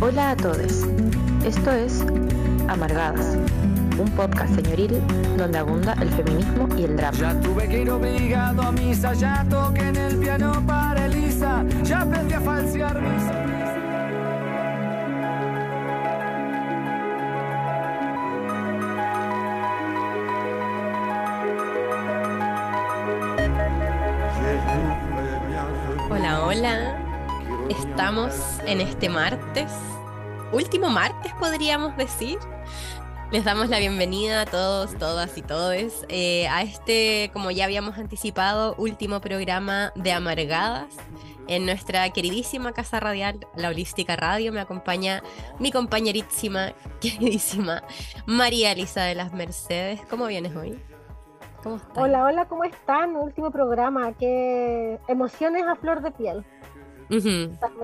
Hola a todos. Esto es Amargadas, un podcast señoril donde abunda el feminismo y el drama. Ya tuve que ir obligado a misa, ya toqué en el piano para Elisa, ya aprendí a falsear mi Estamos en este martes, último martes podríamos decir. Les damos la bienvenida a todos, todas y todes eh, a este, como ya habíamos anticipado, último programa de Amargadas en nuestra queridísima casa radial, la Holística Radio. Me acompaña mi compañerísima, queridísima María Elisa de las Mercedes. ¿Cómo vienes hoy? Hola, hola, ¿cómo están? Último programa, qué emociones a flor de piel.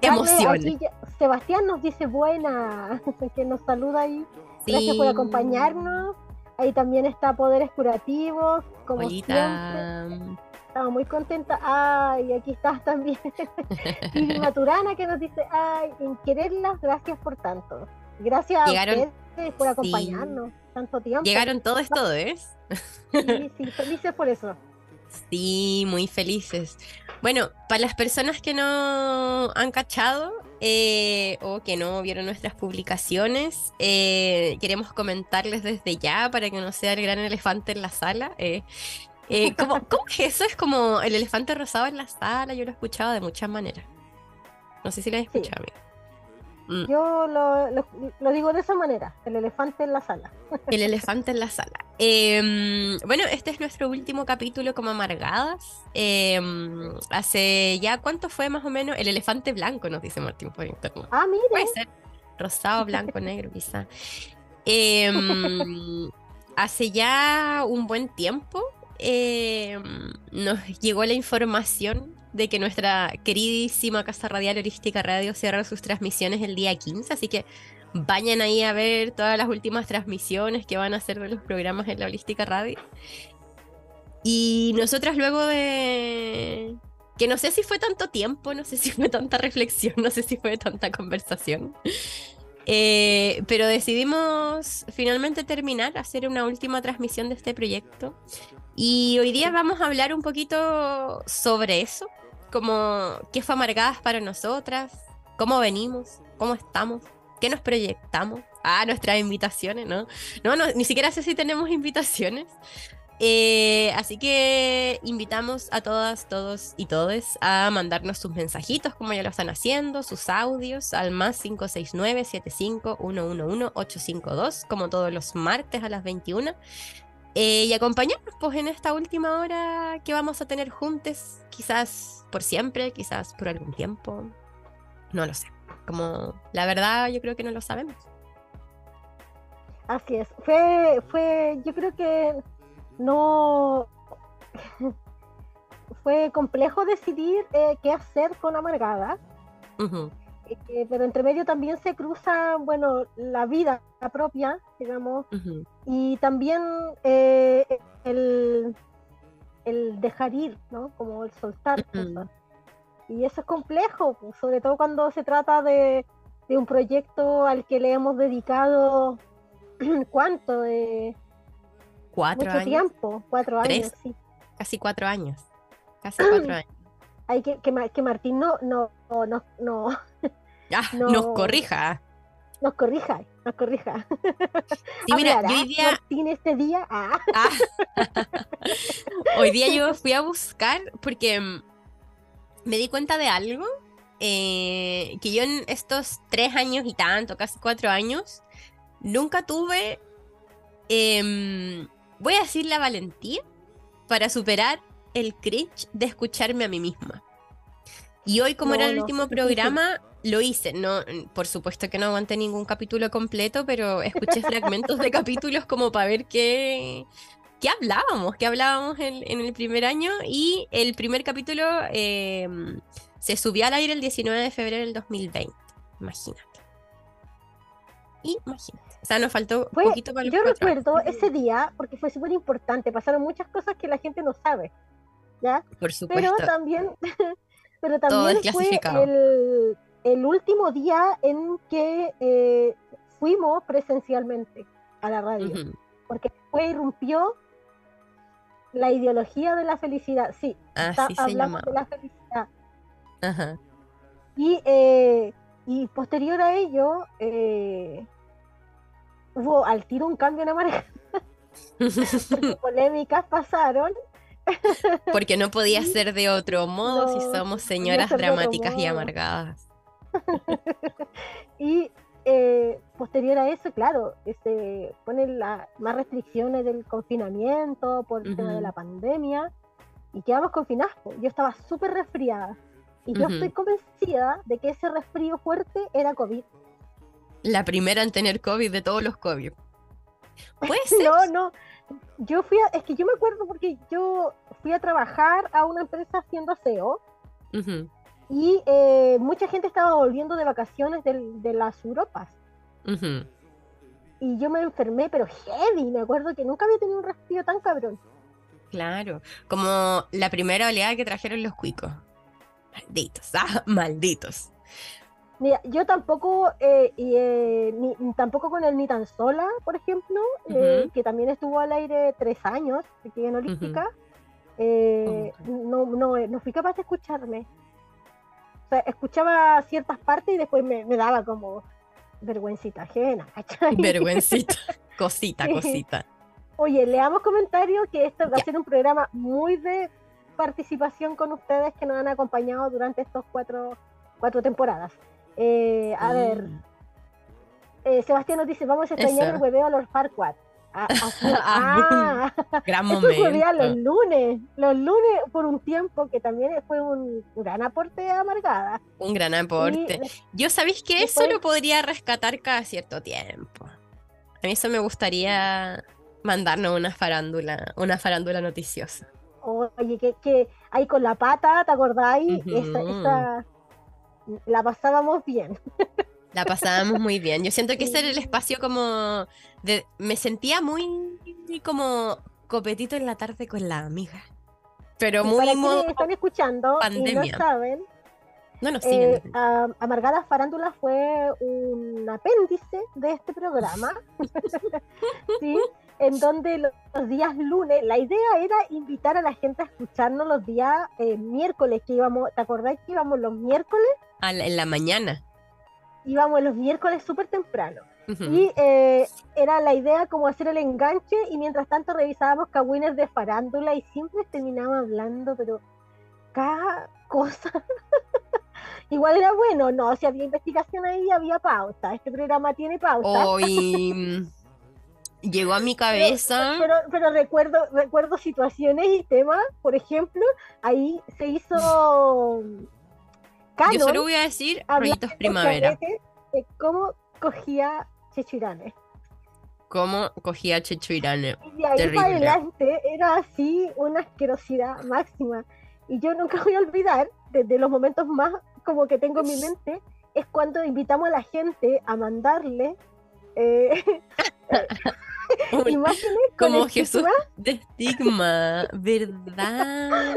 Emociones. Sebastián nos dice buena, que nos saluda ahí. Gracias por acompañarnos. Ahí también está Poderes Curativos, como siempre. Estamos muy contentas. Ay, aquí estás también. y Maturana que nos dice, ay, en quererlas, gracias por tanto. Gracias a ustedes por acompañarnos tanto tiempo. Llegaron todos, todos, ¿eh? sí, sí, felices por eso. Sí, muy felices. Bueno, para las personas que no han cachado eh, o que no vieron nuestras publicaciones, eh, queremos comentarles desde ya para que no sea el gran elefante en la sala. Eh, ¿cómo, es eso? Es como el elefante rosado en la sala. Yo lo he escuchado de muchas maneras. No sé si lo has escuchado, Mm. Yo lo, digo de esa manera, el elefante en la sala. El elefante en la sala. Em, bueno, este es nuestro último capítulo como amargadas. Em, hace ya, ¿cuánto fue más o menos? El elefante blanco, nos dice Martín por internet. Ah, mire. Puede ser rosado, blanco, negro, quizá. Em, hace ya un buen tiempo nos llegó la información de que nuestra queridísima Casa Radial Holística Radio cierra sus transmisiones el día 15, así que vayan ahí a ver todas las últimas transmisiones que van a hacer de los programas en la Holística Radio. Y nosotras luego de... que no sé si fue tanto tiempo, no sé si fue tanta reflexión, no sé si fue tanta conversación. Eh, pero decidimos finalmente terminar, hacer una última transmisión de este proyecto. Y hoy día vamos a hablar un poquito sobre eso, como qué fue amargadas para nosotras, cómo venimos, cómo estamos, qué nos proyectamos. Ah, nuestras invitaciones, ¿no? No, no ni siquiera sé si tenemos invitaciones. Eh, así que invitamos a todas, todos y todes a mandarnos sus mensajitos, como ya lo están haciendo, sus audios al más 569 75 852 como todos los martes a las 21. Eh, y acompañarnos pues en esta última hora que vamos a tener juntos, quizás por siempre, quizás por algún tiempo, no lo sé. Como la verdad yo creo que no lo sabemos. Así es, fue, fue, yo creo que no fue complejo decidir eh, qué hacer con Amargada. Eh, pero entre medio también se cruza, bueno, la vida propia, digamos, y también eh, el, el, dejar ir, ¿no? Como el soltar. Y eso es complejo, pues, sobre todo cuando se trata de, de, un proyecto al que le hemos dedicado, ¿cuánto? De, cuatro mucho años. tiempo, cuatro años, sí. Casi cuatro años. Casi cuatro años. Hay que, que, que Martín no, no, no, no, ah, nos corrija. Nos corrija, nos corrija. Sí, mira, yo hoy día. Martín este día. Ah. Ah. hoy día yo fui a buscar porque mm, me di cuenta de algo. Eh, que yo en estos tres años y tanto, casi cuatro años, nunca tuve. Eh, voy a decir la valentía para superar el cringe de escucharme a mí misma. Y hoy, como era el último programa, lo hice. No, por supuesto que no aguanté ningún capítulo completo, pero escuché fragmentos de capítulos como para ver qué, qué hablábamos, qué hablábamos en, el primer año. Y el primer capítulo em, se subió al aire el 19 de febrero del 2020. Imagínate. Imagínate. O sea, nos faltó un poquito para Yo recuerdo ese día, porque fue súper importante, pasaron muchas cosas que la gente no sabe. ¿ya? Por supuesto. Pero también, pero también fue el, el último día en que eh, fuimos presencialmente a la radio, porque después irrumpió la ideología de la felicidad. Sí, está hablando de la felicidad. Y, eh, y posterior a ello, eh, hubo al tiro un cambio en Amargada. porque polémicas pasaron. porque no podía ser de otro modo si somos señoras dramáticas y amargadas. y eh, posterior a eso, claro, se este, ponen más restricciones del confinamiento por el tema de la pandemia y quedamos confinados. Yo estaba súper resfriada y yo estoy convencida de que ese resfrío fuerte era COVID. La primera en tener COVID de todos los COVID. ¿Puede ser? no, no. Yo fui a, es que yo me acuerdo porque yo fui a trabajar a una empresa haciendo aseo y eh, mucha gente estaba volviendo de vacaciones de, las Europas. Y yo me enfermé, pero heavy, me acuerdo que nunca había tenido un resfrío tan cabrón. Claro, como la primera oleada que trajeron los cuicos. Malditos, ah, malditos. Mira, yo tampoco, eh, eh, ni, tampoco con el Ni tan sola, por ejemplo, que también estuvo al aire tres años, aquí en Olímpica, no, no, no fui capaz de escucharme escuchaba ciertas partes y después me, daba como vergüencita ajena, Vergüencita, cosita, cosita. Oye, leamos comentarios que este va a ser un programa muy de participación con ustedes que nos han acompañado durante estos cuatro, cuatro temporadas. Eh, a ver, mm. eh, Sebastián nos dice, vamos a extrañar el hueveo a los Farquaad. Ah, gran momento. los lunes, los lunes por un tiempo que también fue un gran aporte a Amargada. Un gran aporte. Yo sabéis que eso lo podría rescatar cada cierto tiempo. A mí eso me gustaría mandarnos una farándula, una farándula noticiosa. Oye, que, que ahí con la pata, ¿te acordáis? esa, la pasábamos bien. La pasábamos muy bien. Yo siento que ese era el espacio como de... Me sentía muy como copetito en la tarde con la amiga. Pero muy para están escuchando y no saben, no, no, eh, Amargada Farándula fue un apéndice de este programa, ¿sí? en donde los, días lunes, la idea era invitar a la gente a escucharnos los días eh, miércoles, que íbamos, ¿te acordás que íbamos los miércoles? en la mañana íbamos los miércoles súper temprano. Y eh, era la idea como hacer el enganche y mientras tanto revisábamos cagüines de farándula y siempre terminábamos hablando, pero cada cosa. Igual era bueno, no, si había investigación ahí había pauta. Este programa tiene pauta. Hoy llegó a mi cabeza. Pero, pero, recuerdo, recuerdo situaciones y temas, por ejemplo, ahí se hizo yo solo voy a decir rollitos primavera. De cómo cogía Chechuirane. Cómo cogía Chechuirane. Y ahí para adelante era así una asquerosidad máxima. Y yo nunca voy a olvidar, desde los momentos más como que tengo en mi mente, es cuando invitamos a la gente a mandarle eh, como Jesús de estigma, ¿verdad?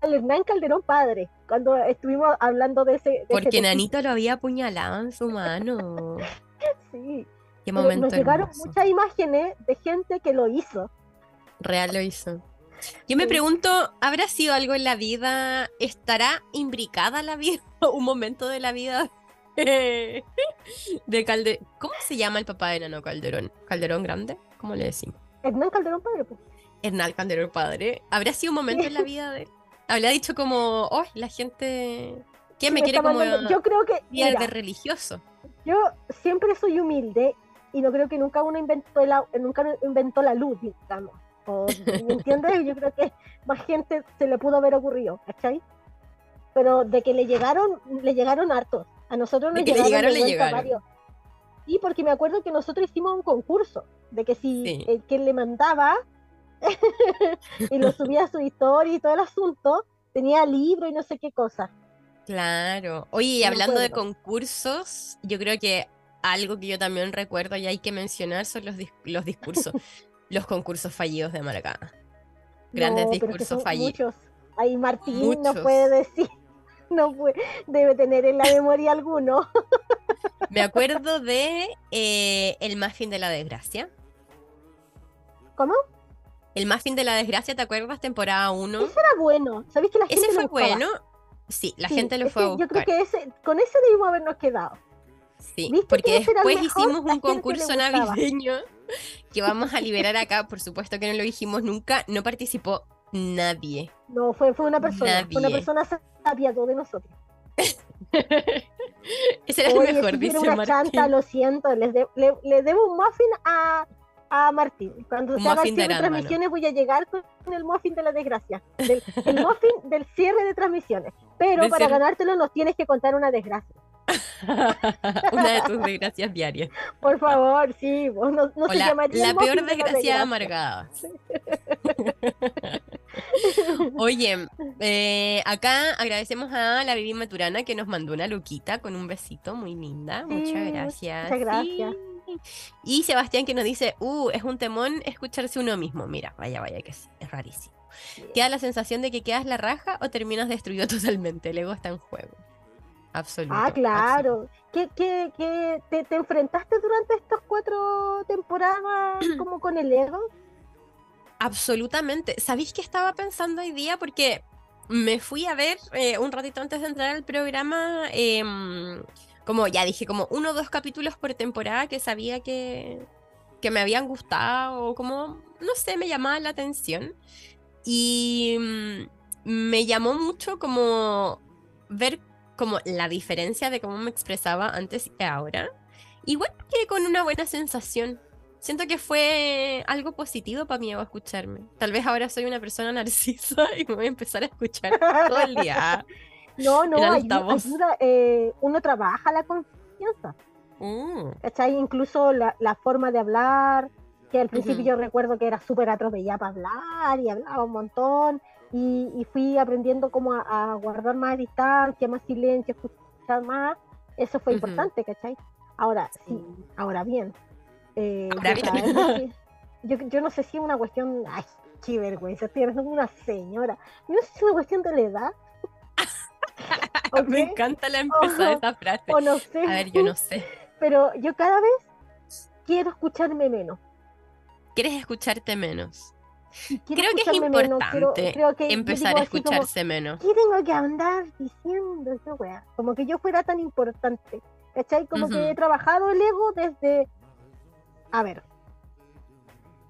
Al, Hernán Calderón padre, cuando estuvimos hablando de ese. Porque Nanito lo había apuñalado en su mano. sí. Qué momento. Nos llegaron muchas imágenes de gente que lo hizo. Real lo hizo. Yo me pregunto, ¿habrá sido algo en la vida? ¿Estará imbricada la vida? ¿Un momento de la vida de Calde ¿Cómo se llama el papá de Nano Calderón? ¿Calderón grande? ¿Cómo le decimos? Hernán Calderón padre, pues. Hernán Calderón padre. ¿Habría sido un momento en la vida de él? Habría dicho como, oh, la gente. ¿Quién me, quiere como.? Yo creo que. Mira, de religioso. Yo siempre soy humilde y no creo que nunca uno inventó la, nunca inventó la luz, digamos. ¿Me entiendes? Yo creo que más gente se le pudo haber ocurrido, ¿cachai? Pero de que le llegaron, le llegaron hartos. A nosotros nos llegaron, le llegaron. Varios. Sí, porque me acuerdo que nosotros hicimos un concurso de que si el que le mandaba y lo subía a su historia y todo el asunto, tenía libro y no sé qué cosa. Claro. Oye, y hablando de concursos, yo creo que algo que yo también recuerdo y hay que mencionar son los, los discursos, los concursos fallidos de Maracana. Grandes discursos fallidos. Ahí Martín no puede decir. no debe tener en la memoria alguno. Me acuerdo de eh, El Muffin de la Desgracia. ¿Cómo? El Muffin de la Desgracia, ¿te acuerdas? Temporada 1. Ese era bueno. ¿Sabéis que la gente Ese fue bueno. Sí, la gente lo fue a buscar. Yo creo que ese, con ese debimos habernos quedado. Sí, porque después hicimos un concurso navideño que vamos a liberar acá. Por supuesto que no lo dijimos nunca. No participó nadie. No, fue, fue una persona. Fue una persona sabia de nosotros. Ese era el mejor, dice una Martín. Chanta, lo siento, les, le, debo un muffin a, a Martín. Cuando se haga cierre de transmisiones voy a llegar con el muffin de la desgracia. el muffin del cierre de transmisiones. Pero para ganártelo nos tienes que contar una desgracia. una de tus desgracias diarias. Por favor, sí. No, se la, la peor desgracia amargada. Oye, eh, acá agradecemos a la Vivi Maturana que nos mandó una luquita con un besito muy linda. muchas gracias. Muchas gracias. Y Sebastián que nos dice, uh, es un temón escucharse uno mismo. Mira, vaya, vaya que es, es rarísimo. ¿Te da la sensación de que quedas la raja o terminas destruido totalmente? El ego está en juego. Absoluto. Ah, claro. ¿Qué, qué, qué te, te, enfrentaste durante estas cuatro temporadas como con el ego? Absolutamente. ¿Sabéis qué estaba pensando hoy día? Porque me fui a ver eh, un ratito antes de entrar al programa, em, como ya dije, como uno o dos capítulos por temporada que sabía que, que me habían gustado, o como, no sé, me llamaba la atención. Y mm, me llamó mucho como ver como la diferencia de cómo me expresaba antes y ahora. Igual que con una buena sensación. Siento que fue algo positivo para mí escucharme. Tal vez ahora soy una persona narcisa y me voy a empezar a escuchar todo el día. No, no, ayuda, eh, uno trabaja la confianza. Mm. Incluso la, la, forma de hablar, que al principio yo recuerdo que era súper atropellada para hablar y hablaba un montón y, fui aprendiendo como a, guardar más distancia, más silencio, escuchar más. Eso fue importante, ¿cachai? Ahora, sí, ahora bien. Eh, yo, yo, no sé si es una cuestión, ay, qué vergüenza, estoy hablando una señora. no sé si es una cuestión de la edad. Me encanta la empezada de esa frase. O no sé. A ver, yo no sé. Pero yo cada vez quiero escucharme menos. ¿Quieres escucharte menos? creo que es importante empezar a escucharse menos. ¿Qué tengo que andar diciendo esa wea? Como que yo fuera tan importante. ¿Cachai? Como que he trabajado el ego desde. A ver.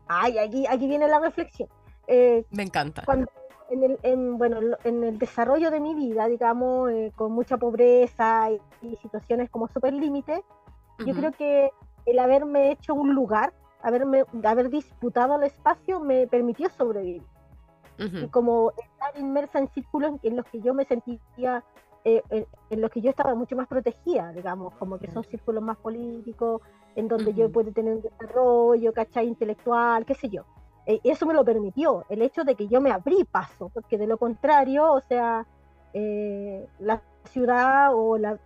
Ay, aquí, aquí viene la reflexión. Eh, Me encanta. Cuando, en el, en, bueno, en el desarrollo de mi vida, digamos, eh, con mucha pobreza y, situaciones como súper límite, yo creo que el haberme hecho un lugar haberme, haber disputado el espacio me permitió sobrevivir. Y como estar inmersa en círculos en los que yo me sentía, eh, en, los que yo estaba mucho más protegida, digamos, como que son círculos más políticos, en donde yo puedo tener un desarrollo, ¿cachai? Intelectual, qué sé yo. Eh, eso me lo permitió, el hecho de que yo me abrí paso, porque de lo contrario, o sea, eh, la ciudad o la,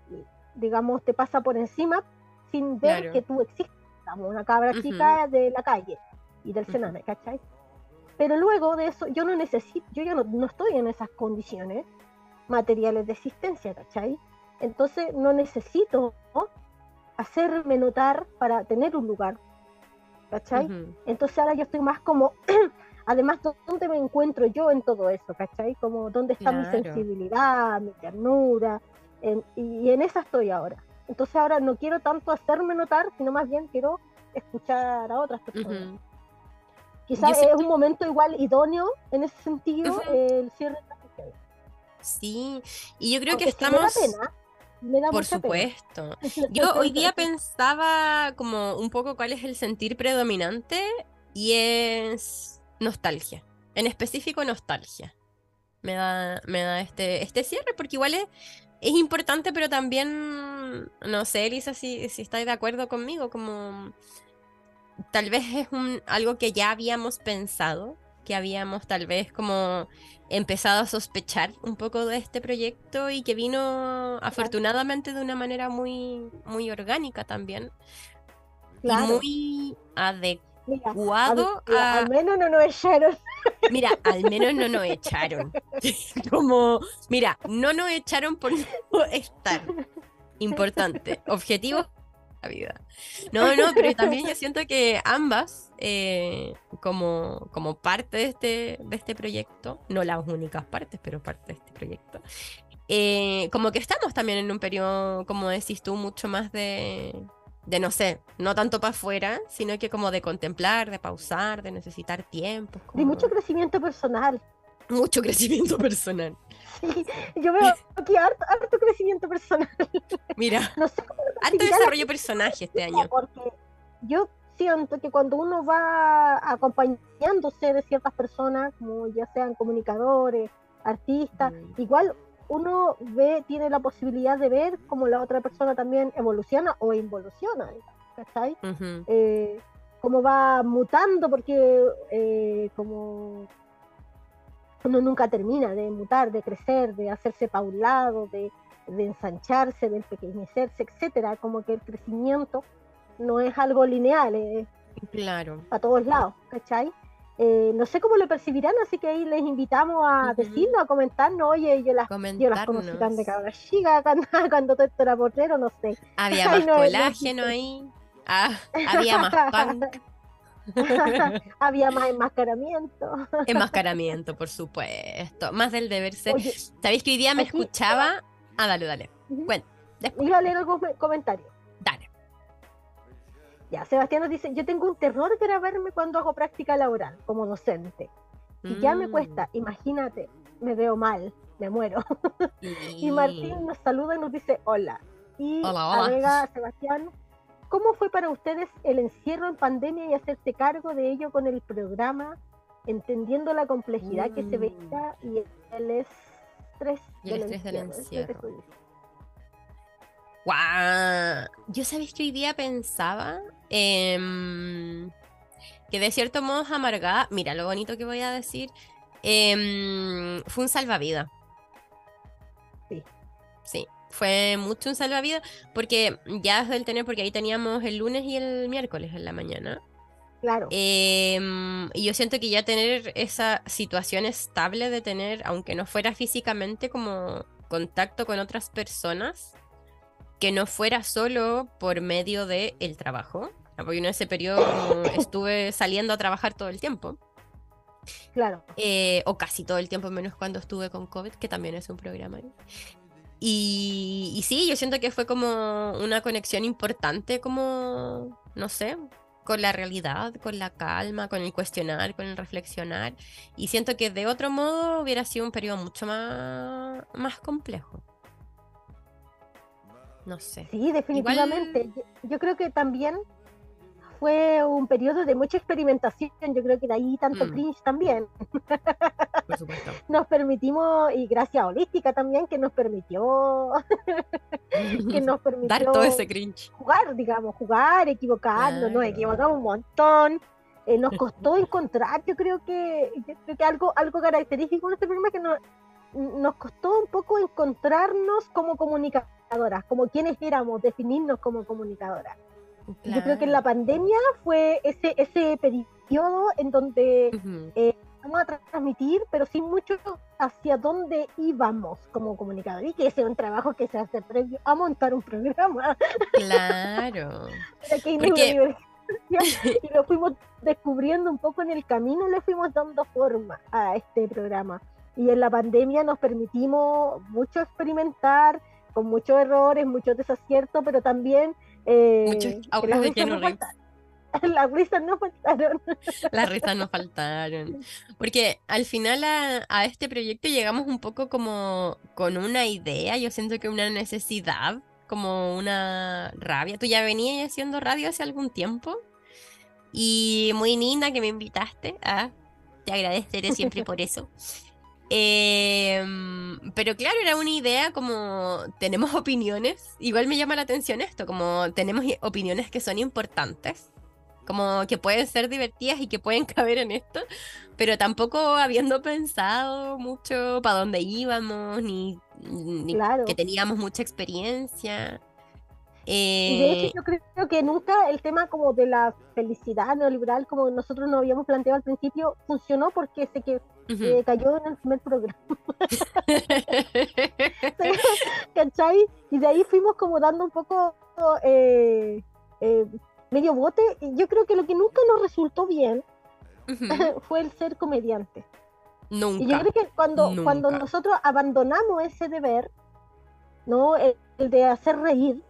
digamos, te pasa por encima sin ver que tú existes una cabra chica de la calle y del Sename, ¿cachai? Pero luego de eso, yo no necesito, yo ya no, estoy en esas condiciones materiales de existencia, ¿cachai? Entonces no necesito hacerme notar para tener un lugar, ¿cachai? Entonces ahora yo estoy más como, además, ¿dónde me encuentro yo en todo eso, ¿cachai? Como, ¿dónde está mi sensibilidad, mi ternura? y en esa estoy ahora. Entonces ahora no quiero tanto hacerme notar, sino más bien quiero escuchar a otras personas. Quizás es un momento igual idóneo en ese sentido el cierre de la Sí, y yo creo que estamos... Me da Por supuesto. Yo hoy día pensaba como un poco cuál es el sentir predominante y es nostalgia. En específico nostalgia. Me da, me da este, este cierre porque igual es, es importante, pero también, no sé, Elisa, si, si estáis de acuerdo conmigo, como tal vez es un, algo que ya habíamos pensado, que habíamos tal vez como empezado a sospechar un poco de este proyecto y que vino afortunadamente de una manera muy, muy orgánica también. Y muy adecuada Guado a... Al menos no nos echaron. Mira, al menos no nos echaron. Como, mira, no nos echaron por no estar. Importante. Objetivo la vida. No, no, pero también yo siento que ambas, eh, como, como parte de este, de este proyecto, no las únicas partes, pero parte de este proyecto, eh, como que estamos también en un periodo, como decís tú, mucho más de, de no sé, no tanto para afuera, sino que como de contemplar, de pausar, de necesitar tiempo. De mucho crecimiento personal. Mucho crecimiento personal. Sí, yo veo aquí harto, crecimiento personal. Mira, no sé harto desarrollo de personaje este año. Porque yo siento que cuando uno va acompañándose de ciertas personas, como ya sean comunicadores, artistas, mm. igual uno ve, tiene la posibilidad de ver cómo la otra persona también evoluciona o involuciona, ¿cachai? Eh, cómo va mutando, porque eh, como uno nunca termina de mutar, de crecer, de hacerse para un lado, de, de ensancharse, de empequeñecerse, etcétera, como que el crecimiento no es algo lineal, es claro. a todos lados, ¿cachai? Eh, no sé cómo lo percibirán, así que ahí les invitamos a decirnos, a comentarnos, oye, yo las, yo las conocí tan de cabra chica cuando, cuando todo esto era portero, no sé. Había más colágeno ahí, ah, había más punk. había más enmascaramiento. enmascaramiento, por supuesto, más del deber ser. ¿Sabéis que hoy día me escuchaba? Ah, dale, dale. Bueno, después. Iba a leer algún comentario. Dale. Ya, Sebastián nos dice, yo tengo un terror grabarme cuando hago práctica laboral como docente. Y ya me mm. cuesta, imagínate, me veo mal, me muero. y Martín nos saluda y nos dice hola. Y hola, agrega Sebastián, ¿cómo fue para ustedes el encierro en pandemia y hacerse cargo de ello con el programa, entendiendo la complejidad que se mm. veía y el estrés, y el estrés del encierro? ¡Guau! Yo sabéis que hoy día pensaba Em, que de cierto modo amargada. Mira lo bonito que voy a decir. Em, fue un salvavidas. Sí. Sí, fue mucho un salvavidas porque ya desde el tener, porque ahí teníamos el lunes y el miércoles en la mañana. Claro. Em, y yo siento que ya tener esa situación estable de tener, aunque no fuera físicamente, como contacto con otras personas, que no fuera solo por medio del el trabajo, porque en ese periodo estuve saliendo a trabajar todo el tiempo. Claro. Eh, o casi todo el tiempo, menos cuando estuve con COVID, que también es un programa. Y, y sí, yo siento que fue como una conexión importante, como, no sé, con la realidad, con la calma, con el cuestionar, con el reflexionar. Y siento que de otro modo hubiera sido un periodo mucho más, más complejo. No sé. Sí, definitivamente. Yo, creo que también fue un periodo de mucha experimentación. Yo creo que de ahí tanto mm. cringe también. Por supuesto. nos permitimos, y gracias a Holística también, que nos permitió. que nos permitió. Dar todo ese cringe. Jugar, digamos, jugar, equivocarnos, nos equivocamos un montón. Eh, nos costó encontrar, yo creo que, yo creo que algo, algo característico de este programa es que nos, nos costó un poco encontrarnos como comunicadoras, como quienes éramos, definirnos como comunicadoras. Yo creo que en la pandemia fue ese, ese periodo en donde eh, vamos a transmitir, pero sin mucho hacia dónde íbamos como comunicadores, y que ese es un trabajo que se hace previo a montar un programa. Claro. y lo fuimos descubriendo un poco en el camino, le fuimos dando forma a este programa y en la pandemia nos permitimos mucho experimentar con muchos errores, muchos desaciertos, pero también eh, muchos de no Las risas no faltaron. Las risas no faltaron. Porque al final a, a, este proyecto llegamos un poco como con una idea, yo siento que una necesidad, como una rabia. Tú ya venías haciendo radio hace algún tiempo y muy linda que me invitaste. a te agradeceré siempre por eso. Em, pero claro, era una idea como tenemos opiniones, igual me llama la atención esto, como tenemos opiniones que son importantes, como que pueden ser divertidas y que pueden caber en esto, pero tampoco habiendo pensado mucho para dónde íbamos, ni, que teníamos mucha experiencia. Y de hecho Eh, yo creo que nunca el tema como de la felicidad neoliberal, como nosotros nos habíamos planteado al principio, funcionó porque se que, ujú. eh, cayó en el primer programa. ¿cachai? Y de ahí fuimos como dando un poco eh, eh, medio bote. Y yo creo que lo que nunca nos resultó bien Ujú. fue el ser comediante. Y yo Nunca. creo que cuando, cuando Nunca. nosotros abandonamos ese deber, ¿no? El, el de hacer reír,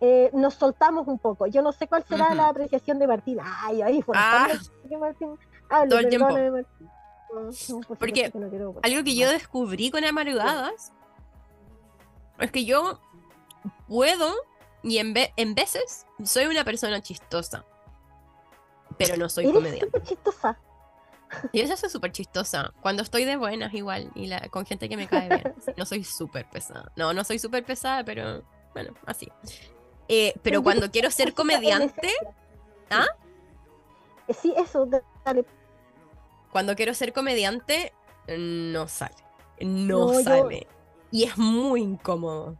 eh, nos soltamos un poco. Yo no sé cuál será la apreciación de Martín. Ay, ahí fue. Ah. Martín. Hable, Todo el tiempo. perdóname, Martín. No, no, por Porque supuesto que no quiero- Algo que yo descubrí con Amargadas es que yo puedo y en, ve- en veces soy una persona chistosa, pero no soy Eres comediante. chistosa. Y eso soy súper chistosa. Cuando estoy de buenas igual y la, con gente que me cae bien. No soy súper pesada. No, no soy súper pesada, pero bueno, así. Eh, pero cuando quiero ser comediante. ¿Ah? Eh, Sí, eso, da- dale. cuando quiero ser comediante, no sale. No, No, yo- sale. Y es muy incómodo.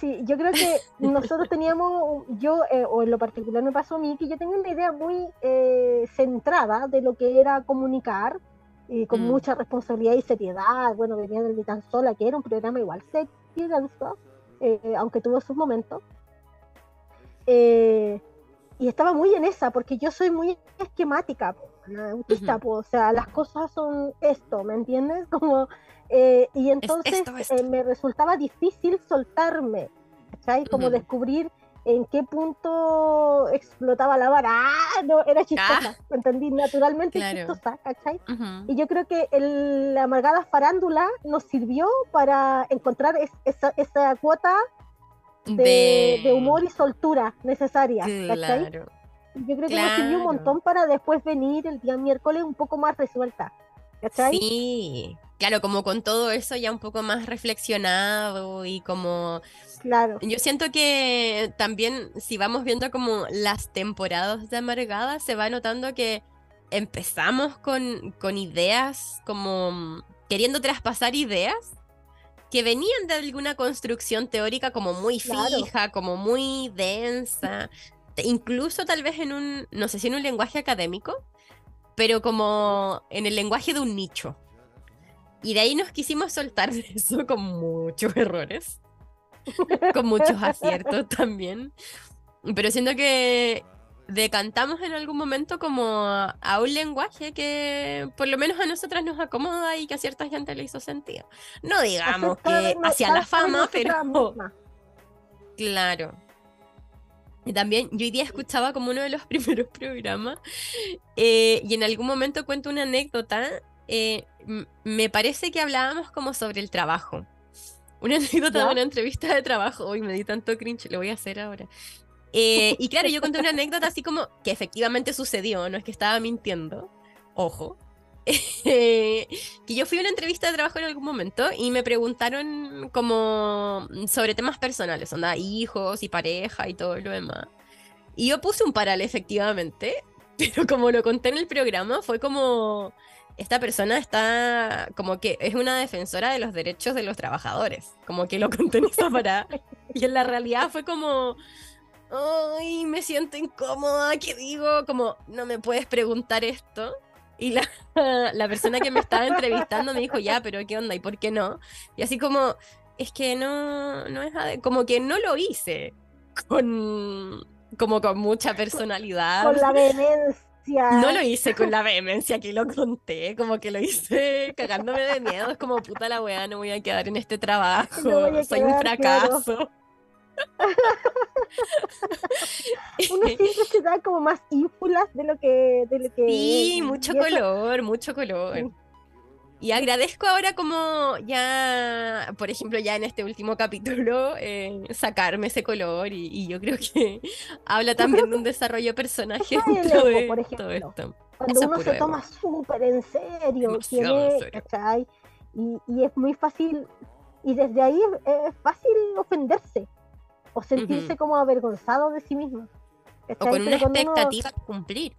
Sí, yo creo que nosotros teníamos, yo, eh, o en lo particular me pasó a mí, que yo tenía una idea muy eh, centrada de lo que era comunicar, y con Mm. mucha responsabilidad y seriedad. Bueno, venía del Ni tan sola, que era un programa igual serio, eh, aunque tuvo sus momentos. Eh, y estaba muy en esa, porque yo soy muy esquemática, una autista, Ujú. po, o sea, las cosas son esto, ¿me entiendes? Como, eh, y entonces esto, esto. eh, me resultaba difícil soltarme, ¿cachai? Como Ujú. descubrir en qué punto explotaba la vara. ¡Ah! No, era chistosa, ¿me entendí? Naturalmente Claro. chistosa, ¿cachai? Ujú. Y yo creo que el- la amargada farándula nos sirvió para encontrar es- esa, esa cuota de, de humor y soltura necesaria. Claro. Yo creo que nos sirvió un Claro. montón para después venir el día miércoles un poco más resuelta, ¿cachai? Sí, claro, como con todo eso ya un poco más reflexionado y como Claro. yo siento que también si vamos viendo como las temporadas de Amargada se va notando que empezamos con, con ideas como mm, queriendo traspasar ideas que venían de alguna construcción teórica como muy Claro. fija, como muy densa, incluso tal vez en un, no sé si en un lenguaje académico, pero como en el lenguaje de un nicho. Y de ahí nos quisimos soltar de eso con muchos errores, con muchos aciertos también. Pero siento que decantamos en algún momento como a un lenguaje que por lo menos a nosotras nos acomoda y que a cierta gente le hizo sentido. No digamos que hacia la fama, pero. Claro. Y también yo hoy día escuchaba como uno de los primeros programas eh, y en algún momento cuento una anécdota. eh, me parece que hablábamos como sobre el trabajo. Una anécdota ¿Ya? de una entrevista de trabajo. Hoy me di tanto cringe, lo voy a hacer ahora. Eh, y claro, yo conté una anécdota así como que efectivamente sucedió, no es que estaba mintiendo. Ojo. Que yo fui a una entrevista de trabajo en algún momento y me preguntaron como sobre temas personales, onda, hijos y pareja y todo lo demás. Y yo puse un paral efectivamente, pero como lo conté en el programa, fue como, esta persona está como que es una defensora de los derechos de los trabajadores, como que lo conté en esa parada. Y en la realidad fue como, ay, me siento incómoda, ¿qué digo? Como, no me puedes preguntar esto. Y la, la persona que me estaba entrevistando me dijo, ya, pero ¿qué onda? ¿Y por qué no? Y así como, es que no, no es, como que no lo hice con, como con mucha personalidad. Con la vehemencia. No lo hice con la vehemencia que lo conté, como que lo hice cagándome de miedo, es como puta la weá, no voy a quedar en este trabajo, No soy un claro. Uno siempre se da como más ínfulas de lo que. De lo que Sí, es. mucho eso- color, mucho color. Y agradezco ahora como ya, por ejemplo, ya en este último capítulo, eh, sacarme ese color y, y yo creo que habla también de un desarrollo de personaje dentro de por todo ejemplo. esto. Cuando Eso es uno se toma súper en serio serio. ¿cachai? Y, y es muy fácil, y desde ahí es, es fácil ofenderse o sentirse como avergonzado de sí mismo. O con una uno- expectativa cumplir.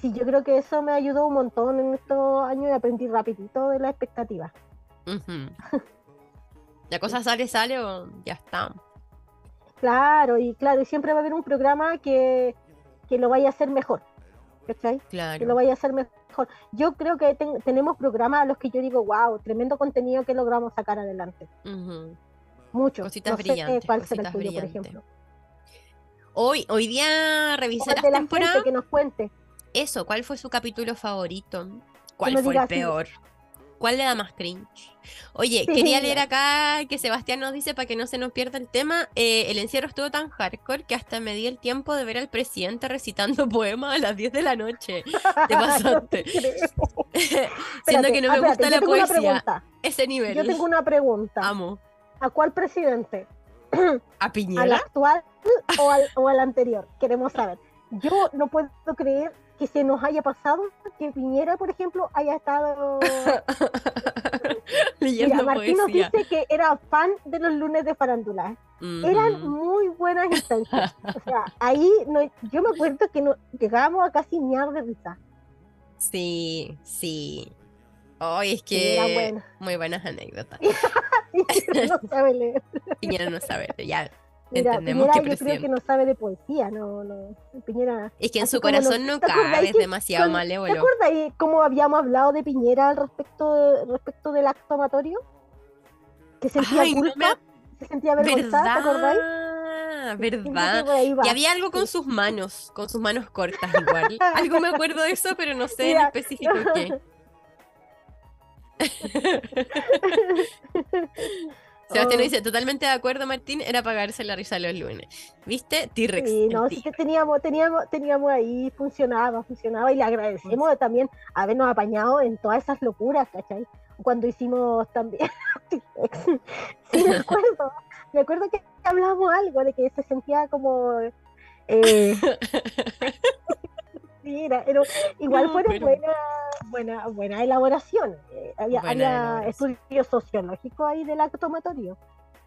Sí, yo creo que eso me ayudó un montón en estos años y aprendí rapidito de la expectativa. Ujú. La cosa sale, sale o ya está. Claro, y claro, y siempre va a haber un programa que, que lo vaya a hacer mejor. ¿Cachai? Claro. Que lo vaya a hacer mejor. Yo creo que tenemos programas a los que yo digo, wow, tremendo contenido que logramos sacar adelante. Mucho. Cositas brillantes. ¿Cuál será el tuyo, por ejemplo? Hoy, hoy día revisé la temporada. que nos cuente. Eso, ¿cuál fue su capítulo favorito? ¿Cuál fue el peor? ¿Cuál le da más cringe? Oye, quería leer acá que Sebastián nos dice para que no se nos pierda el tema. Eh, el encierro estuvo tan hardcore que hasta me di el tiempo de ver al presidente recitando poemas a las 10 de la noche. Te pasaste. Siendo que no me gusta la poesía. Ese nivel. Yo tengo una pregunta. Amo. ¿A cuál presidente? ¿A Piñera? ¿Al actual o al, o al anterior? Queremos saber. Yo no puedo creer que se nos haya pasado que Piñera, por ejemplo, haya estado leyendo Mira, Martín nos dice que era fan de los lunes de farándula. Eran muy buenas instancias. o sea, ahí no, yo me acuerdo que no, llegábamos a casi ñar de risa. Sí, sí. Hoy es que muy buenas anécdotas. Piñera no sabe leer. Piñera no sabe leer, ya Mira, Entendemos Piñera yo creo que no sabe de poesía, no, no. Piñera. Es que en su corazón no cabe, es demasiado malévolo. ¿Te acuerdas cómo habíamos hablado de Piñera al respecto, de, respecto del acto amatorio? Que sentía Ay, culpa, se sentía vergonzada, ¿te acordáis? verdad. Y había algo con sus manos, con sus manos cortas igual. algo me acuerdo de eso, pero no sé en específico qué. Sebastián oh. dice, totalmente de acuerdo, Martín, era pagarse la risa los lunes. ¿Viste? T-Rex. Sí, no, sí que teníamos, teníamos, teníamos ahí, funcionaba, funcionaba, y le agradecemos también habernos apañado en todas esas locuras, ¿cachai? Cuando hicimos también T-Rex. Sí, me acuerdo. me acuerdo que hablábamos algo de que se sentía como... Eh, Mira, pero igual fue buena, buena, buena elaboración. Eh, había, estudios sociológicos ahí del actomatorio.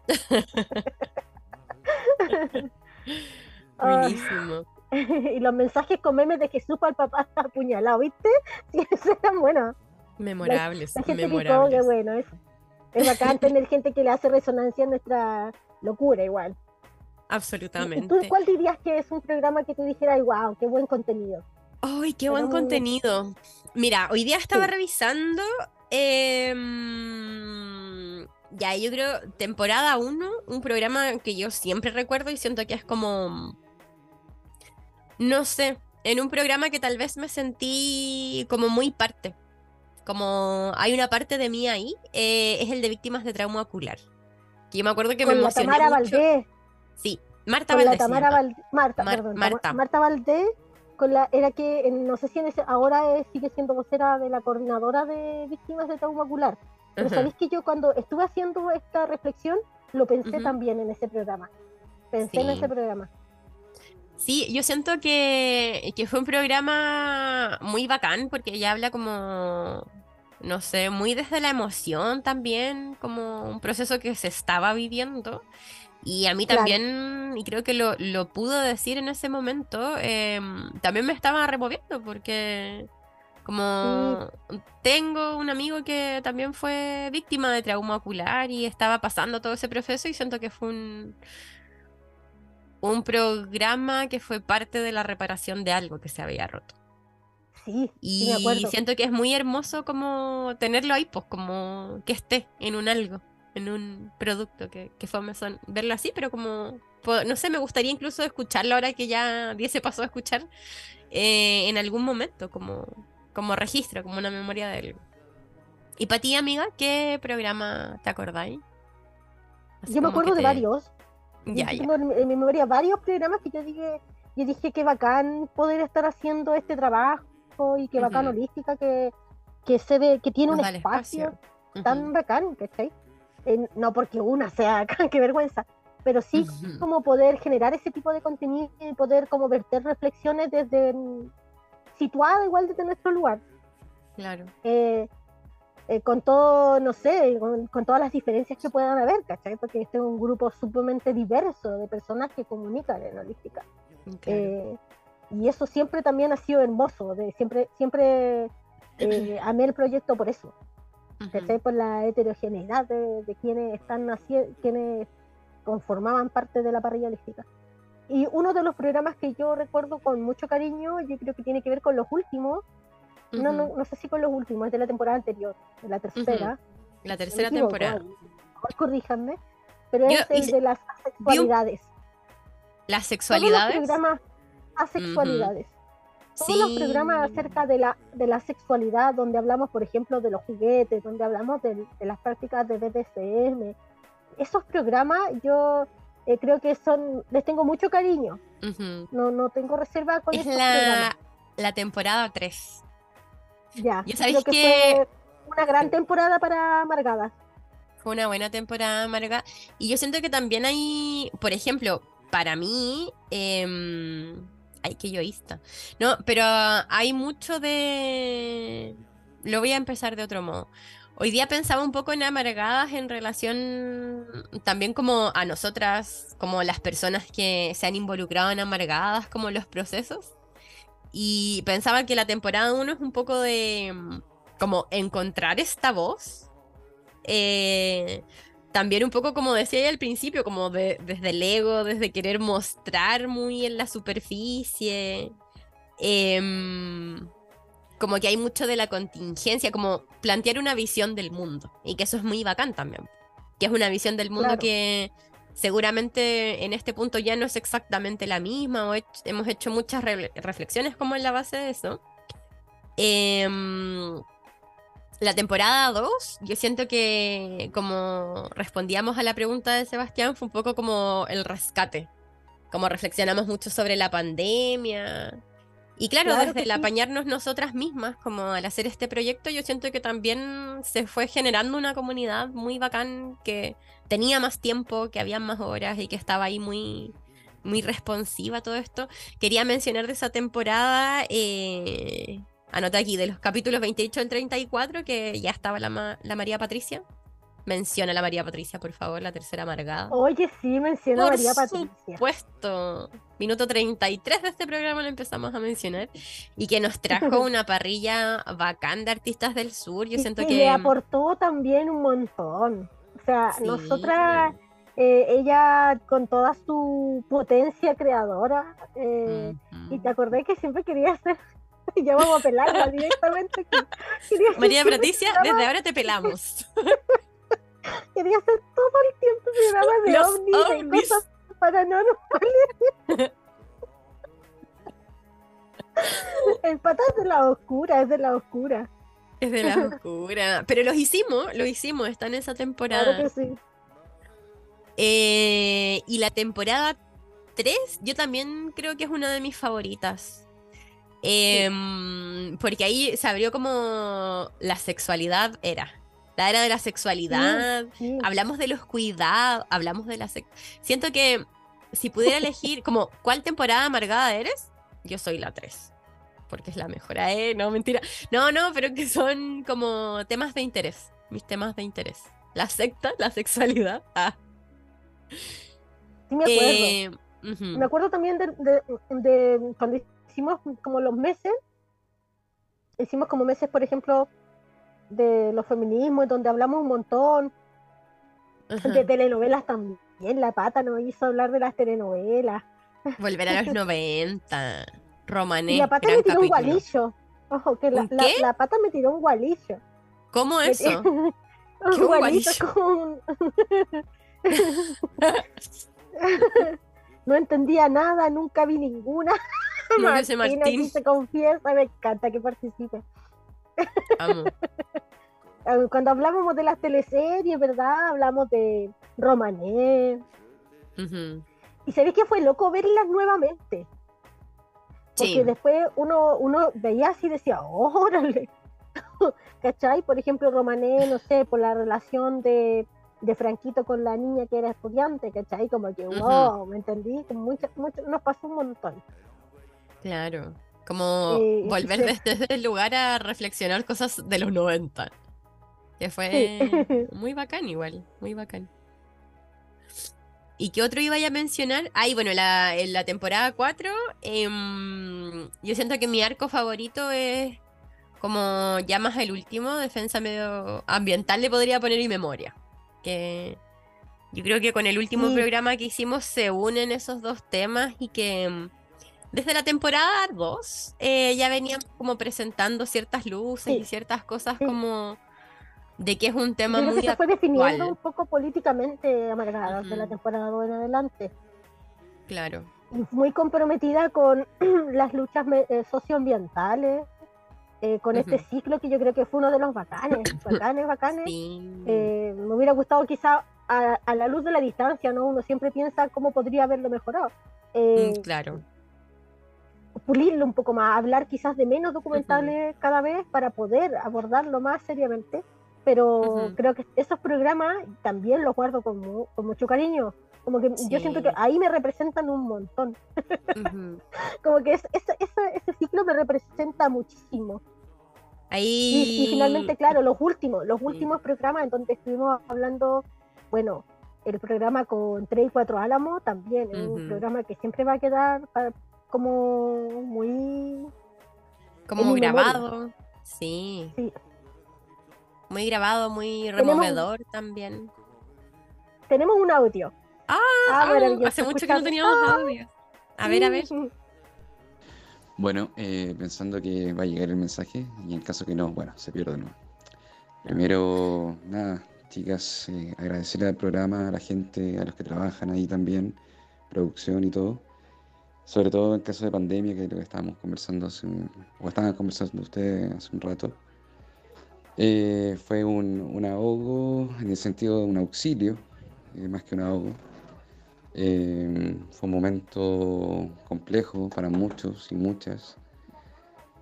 Buenísimo. y los mensajes con memes de Jesús para el papá apuñalado, ¿viste? Sí, eran buenos. Memorables, la, memorables. bueno, eso. Es bacán tener gente que le hace resonancia a nuestra locura igual. Absolutamente. ¿Tú cuál dirías que es un programa que te dijera, wow, qué buen contenido? ¡Ay, qué buen contenido! Mira, hoy día estaba revisando. Em, ya, yo creo, temporada 1, un programa que yo siempre recuerdo y siento que es como. No sé, en un programa que tal vez me sentí como muy parte. Como hay una parte de mí ahí, eh, es el de víctimas de trauma ocular. Que yo me acuerdo que me emocioné. Tamara Valdés. Sí, Marta Valdés. Tamara Marta, perdón, Marta. Marta Valdés la, era que no sé si ahora sigue siendo vocera de la coordinadora de víctimas de trauma ocular. Pero sabéis que yo cuando estuve haciendo esta reflexión lo pensé también en ese programa. Pensé en ese programa. Sí, yo siento que, que fue un programa muy bacán porque ella habla como, no sé, muy desde la emoción también, como un proceso que se estaba viviendo. Y a mí también, y creo que lo, lo pudo decir en ese momento, em, también me estaba removiendo porque como tengo un amigo que también fue víctima de trauma ocular y estaba pasando todo ese proceso y siento que fue un, un programa que fue parte de la reparación de algo que se había roto. Sí, y siento que es muy hermoso como tenerlo ahí, pues como que esté en un algo en un producto que, que fue Amazon, verlo así, pero como, no sé, me gustaría incluso escucharlo ahora que ya 10 se pasó a escuchar eh, en algún momento, como, como registro, como una memoria de algo. Y para ti, amiga, ¿qué programa te acordáis? yo me acuerdo de varios. Ya, ya. en, mi memoria varios programas que yo dije, yo dije que bacán poder estar haciendo este trabajo y que bacán holística que, que se ve, que tiene un espacio, tan bacán, ¿cachai? No porque una sea, qué vergüenza, pero sí como poder generar ese tipo de contenido y poder como verter reflexiones desde situada igual desde nuestro lugar. Claro. Eh, eh, con todo, no sé, con, todas las diferencias que puedan haber, ¿cachai? Porque este es un grupo sumamente diverso de personas que comunican en holística. Eh, y eso siempre también ha sido hermoso, de siempre, siempre amé el proyecto por eso. Por la heterogeneidad de, quienes están quienes conformaban parte de la parrilla holística. Y uno de los programas que yo recuerdo con mucho cariño, yo creo que tiene que ver con los últimos, no, no, no sé si con los últimos, es de la temporada anterior, de la tercera. La tercera temporada. corríjanme, pero es el de las asexualidades. ¿Las sexualidades? Todos los programas asexualidades. Todos los programas acerca de la, de la sexualidad, donde hablamos, por ejemplo, de los juguetes, donde hablamos de, las prácticas de BDSM, esos programas yo eh, creo que son, les tengo mucho cariño. no, no tengo reserva con es la, la temporada 3. Ya, creo que, fue una gran temporada para Amargada. Fue una buena temporada Amargada. Y yo siento que también hay, por ejemplo, para mí, eh, ay, qué yoísta. No, pero hay mucho de... Lo voy a empezar de otro modo. Hoy día pensaba un poco en amargadas en relación también como a nosotras, como las personas que se han involucrado en amargadas, como los procesos. Y pensaba que la temporada 1 es un poco de mm, como encontrar esta voz. Eh, también un poco como decía al principio, como desde el ego, desde querer mostrar muy en la superficie. Em, como que hay mucho de la contingencia, como plantear una visión del mundo. Y que eso es muy bacán también. Que es una visión del mundo que seguramente en este punto ya no es exactamente la misma. O hemos hecho muchas reflexiones como en la base de eso. Em, la temporada 2, yo siento que como respondíamos a la pregunta de Sebastián, fue un poco como el rescate. Como reflexionamos mucho sobre la pandemia, y claro, desde el apañarnos nosotras mismas, como al hacer este proyecto, yo siento que también se fue generando una comunidad muy bacán que tenía más tiempo, que había más horas y que estaba ahí muy, muy responsiva a todo esto. Quería mencionar de esa temporada, eh, anota aquí, de los capítulos 28 al 34, que ya estaba la, la María Patricia. Menciona a la María Patricia, por favor, la tercera amargada. Oye, sí, menciona a María Patricia. Por supuesto. Minuto 33 de este programa lo empezamos a mencionar. Y que nos trajo una parrilla bacán de artistas del sur. Yo siento que. le aportó también un montón. O sea, nosotras. Eh, ella con toda su potencia creadora, eh, y te acordé que siempre quería hacer ya vamos a pelarla directamente. María Patricia, desde ahora te pelamos. Quería hacer todo el tiempo programas de ovnis, y cosas paranormales. el pata es de la oscura, es de la oscura. Es de la oscura. Pero los hicimos, lo hicimos, está en esa temporada. Claro que sí. Eh, y la temporada 3, yo también creo que es una de mis favoritas. Em, porque ahí se abrió como la sexualidad era la era de la sexualidad, hablamos de los cuidados, hablamos de la... Siento que si pudiera elegir como cuál temporada amargada eres, yo soy la 3. Porque es la mejor, ¿eh? No, mentira. No, no, pero que son como temas de interés. Mis temas de interés. La secta, la sexualidad. Ah. Sí, me acuerdo. Eh, me acuerdo también de, de, cuando hicimos como los meses. Hicimos como meses, por ejemplo, de los feminismos, donde hablamos un montón de telenovelas también. La pata nos hizo hablar de las telenovelas. Volver a los 90. Romané. Y la pata me tiró un gualillo. Ojo, que la, la, pata me tiró un gualillo. ¿Cómo eso? un, gualillo con... no entendía nada, nunca vi ninguna. No, Martín, se confiesa, me encanta que participe. Cuando hablábamos de las teleseries, ¿verdad? Hablamos de Romané. Y sabéis que fue loco verlas nuevamente. Porque después uno, uno veía así y decía, órale. ¿Cachai? Por ejemplo, Romané, no sé, por la relación de, de Franquito con la niña que era estudiante, ¿cachai? Como que, wow, ¿me entendí? Como nos pasó un montón. Claro. Como volver desde el lugar a reflexionar cosas de los 90. Que fue muy bacán igual, muy bacán. ¿Y qué otro iba a mencionar? Ay, bueno, la, en la temporada 4, em, yo siento que mi arco favorito es como ya más el último, defensa medio ambiental le podría poner y memoria. Que Yo creo que con el último programa que hicimos se unen esos dos temas y que mm, desde la temporada 2 eh, ya venían como presentando ciertas luces y ciertas cosas como de que es un tema muy que se fue definiendo un poco políticamente amargada de la temporada 2 en adelante. Claro. Muy comprometida con las luchas eh, socioambientales, eh, con este ciclo que yo creo que fue uno de los bacanes, bacanes, bacanes. me hubiera gustado quizá a, la luz de la distancia, ¿no? Uno siempre piensa cómo podría haberlo mejorado. Eh, mm, claro. Pulirlo un poco más, hablar quizás de menos documentales cada vez para poder abordarlo más seriamente. Pero creo que esos programas también los guardo con, con mucho cariño. Como que yo siento que ahí me representan un montón. como que ese ciclo me representa muchísimo. Ahí... Y, finalmente, claro, los últimos, los últimos programas en donde estuvimos hablando bueno, el programa con 3 y 4 Álamo también es un programa que siempre va a quedar como muy... Como muy grabado, sí. Muy grabado, muy removedor también. Tenemos un audio. Ah, ah hace mucho que no teníamos ah. audio. A ver, a ver. Bueno, eh, pensando que va a llegar el mensaje y en caso que no, bueno, se pierde nuevo. Primero, nada, chicas, eh, agradecerle al programa, a la gente, a los que trabajan ahí también, producción y todo. Sobre todo en caso de pandemia, que es lo que estábamos conversando o estaban conversando ustedes hace un rato. Eh, fue un, ahogo en el sentido de un auxilio, eh, más que un ahogo. fue un momento complejo para muchos y muchas.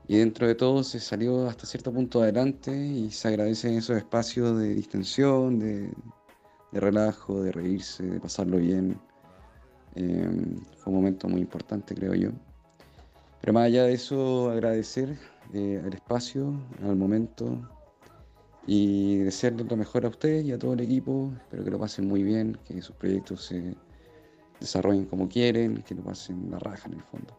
Y dentro de todo se salió hasta cierto punto adelante y se agradecen esos espacios de distensión, de, relajo, de reírse, de pasarlo bien. Em, fue un momento muy importante, creo yo. Pero más allá de eso, agradecer eh, el espacio, al momento y desearle lo mejor a ustedes y a todo el equipo. Espero que lo pasen muy bien, que sus proyectos se desarrollen como quieren, que lo pasen la raja en el fondo.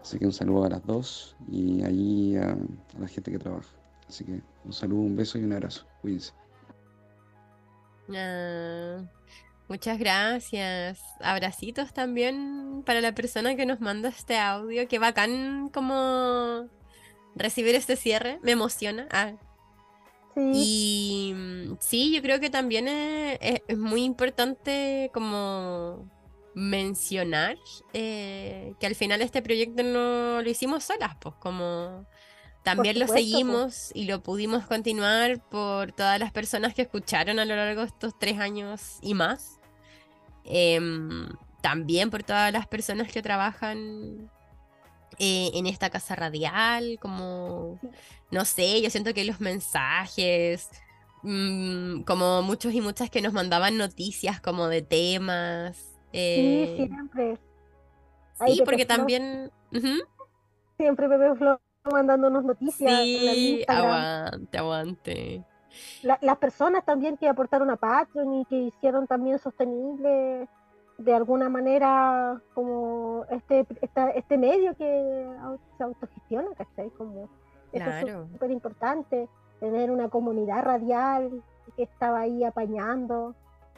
Así que un saludo a las dos y ahí a, la gente que trabaja. Así que un saludo, un beso y un abrazo. Cuídense. Ah, muchas gracias. Abracitos también para la persona que nos manda este audio. Qué bacán como recibir este cierre. Me emociona. Ah. Sí. Y mm, sí, yo creo que también es muy importante como mencionar eh, que al final este proyecto no lo hicimos solas, pues como también lo seguimos y lo pudimos continuar por todas las personas que escucharon a lo largo de estos tres años y más. Em, también por todas las personas que trabajan eh, en esta casa radial, como, no sé, yo siento que los mensajes, mm, como muchos y muchas que nos mandaban noticias como de temas, sí, eh, siempre. sí, porque también... Siempre Pepe Flor mandándonos noticias. Sí, aguante, aguante. Las personas también que aportaron a Patreon y que hicieron también sostenible de alguna manera como este este medio que se autogestiona, ¿cachai? Como claro. es súper importante, tener una comunidad radial que estaba ahí apañando,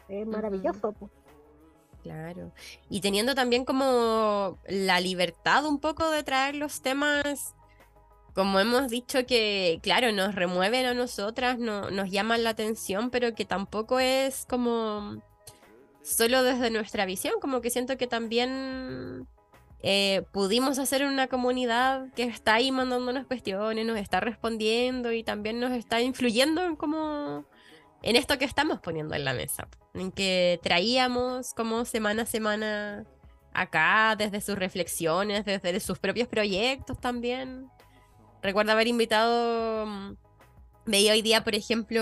es maravilloso. pues. Claro. Y teniendo también como la libertad un poco de traer los temas, como hemos dicho que, claro, nos remueven a nosotras, no, nos llaman la atención, pero que tampoco es como solo desde nuestra visión, como que siento que también eh, pudimos hacer una comunidad que está ahí mandándonos cuestiones, nos está respondiendo y también nos está influyendo en cómo en esto que estamos poniendo en la mesa, en que traíamos como semana a semana acá, desde sus reflexiones, desde sus propios proyectos también. Recuerdo haber invitado, mm, veía hoy día, por ejemplo,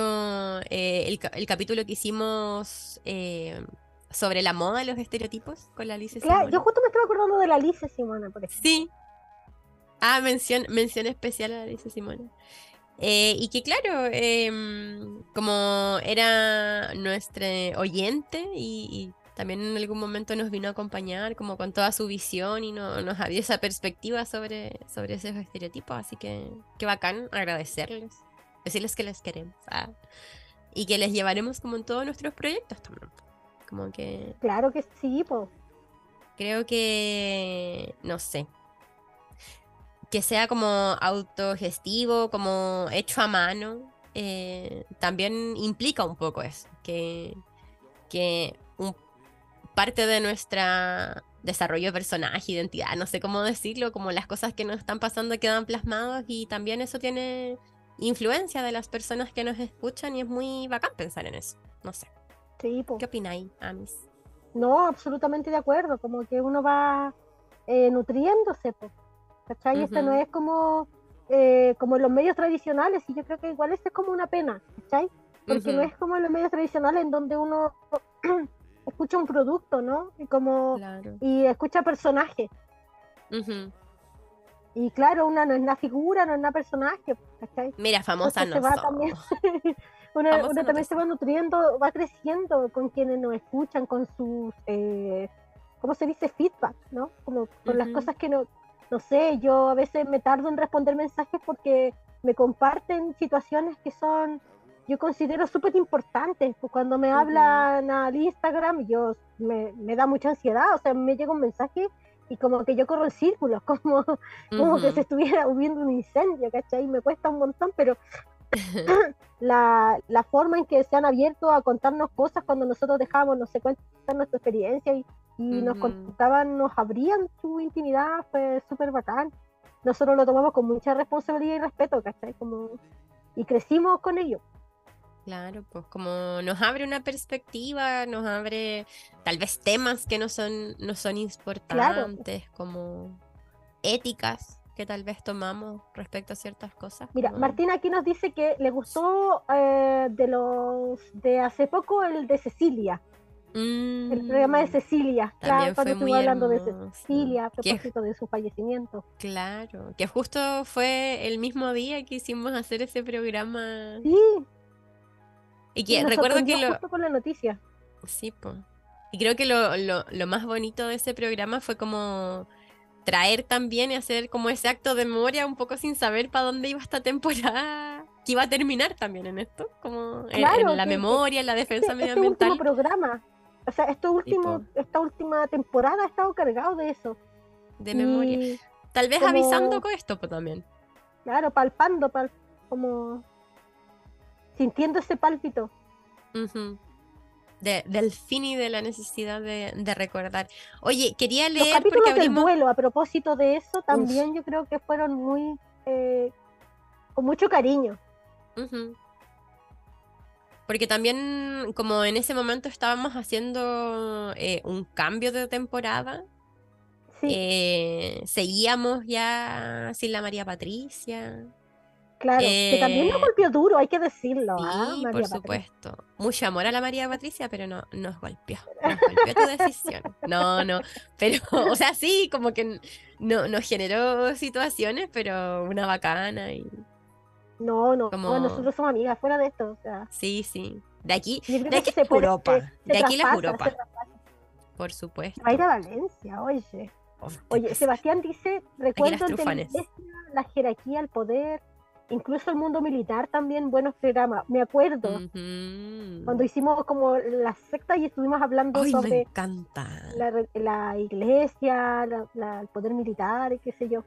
eh, el, capítulo que hicimos eh, sobre la moda, los estereotipos, con la Alice claro, Yo justo me estaba acordando de la Alice Simona, por ejemplo. Sí. Ah, mención, mención especial a la Alice Simona. Eh, y que claro, em, como era nuestro oyente y, también en algún momento nos vino a acompañar como con toda su visión y no, nos había esa perspectiva sobre, sobre esos estereotipos, así que qué bacán agradecerles, decirles que les queremos ah, y que les llevaremos como en todos nuestros proyectos también. Como que... Claro que sí, pues. Creo que, no sé, que sea como autogestivo, como hecho a mano, eh, también implica un poco eso, que, que parte de nuestro desarrollo de personaje, identidad, no sé cómo decirlo, como las cosas que nos están pasando quedan plasmados y también eso tiene influencia de las personas que nos escuchan y es muy bacán pensar en eso, no sé. Sí, ¿Qué opináis, Amis? No, absolutamente de acuerdo, como que uno va eh, nutriéndose, pues, ¿cachai? Esto no es como, eh, como los medios tradicionales, y yo creo que igual esto es como una pena, ¿cachai? Porque no es como en los medios tradicionales en donde uno escucha un producto, ¿no? Y como y escucha personajes. Y claro, una no es una figura, no es una personaje, ¿cachai? Mira, famosa no también Una, también se va nutriendo, va creciendo con quienes nos escuchan, con sus, eh, ¿cómo se dice? Feedback, ¿no? Como con las cosas que no, no sé, yo a veces me tardo en responder mensajes porque me comparten situaciones que son, yo considero súper importantes. Pues cuando me hablan al Instagram, yo me, me, da mucha ansiedad, o sea, me llega un mensaje y como que yo corro en círculos, como, como que se estuviera hubiendo un incendio, ¿cachai? Me cuesta un montón, pero la, la, forma en que se han abierto a contarnos cosas cuando nosotros dejábamos, no sé, cuentan nuestra experiencia y, y nos contaban, nos abrían su intimidad, fue súper bacán. Nosotros lo tomamos con mucha responsabilidad y respeto, ¿cachai? Como, y crecimos con ello. Claro, pues como nos abre una perspectiva, nos abre tal vez temas que no son, no son importantes, como éticas, que tal vez tomamos respecto a ciertas cosas. Mira, Martina aquí nos dice que le gustó eh, de los de hace poco el de Cecilia. el programa de mm, Cecilia, claro, cuando estuvo hablando de Cecilia a propósito de su fallecimiento. Claro, que justo fue el mismo día que hicimos hacer ese programa. Sí. Y que recuerdo que lo. Justo con la noticia. Sí, pues. Y creo que lo, lo, lo más bonito de ese programa fue como traer también y hacer como ese acto de memoria un poco sin saber para dónde iba esta temporada, que iba a terminar también en esto, como en, la memoria, en la defensa este, este medioambiental. Este último programa, o sea, esto último, esta última temporada ha estado cargado de eso. De memoria. Tal vez avisando con esto pues, también. Claro, palpando, como sintiendo ese pálpito del fin y de la necesidad de, recordar. Oye, quería leer. Los capítulos porque del duelo, a propósito de eso, también yo creo que fueron muy. Eh, con mucho cariño. Porque también, como en ese momento estábamos haciendo eh, un cambio de temporada, eh, seguíamos ya sin la María Patricia. Claro, que también nos eh, golpeó duro, hay que decirlo. Sí, ¿ah? por supuesto. Mucho amor a la María Patricia, pero no nos golpeó. Nos golpeó tu decisión. No, no. Pero, o sea, sí, como que no, nos generó situaciones, pero una bacana y. No, no. nosotros somos amigas, fuera de esto. O sea. Sí, sí. De aquí, de aquí es Europa. de aquí la Europa. Por supuesto. Va a ir a Valencia, oye. Oye, Sebastián dice, recuerdo la jerarquía, el poder, incluso el mundo militar también buenos programas. Me acuerdo cuando hicimos como la secta y estuvimos hablando sobre La, iglesia, el poder militar y qué sé yo.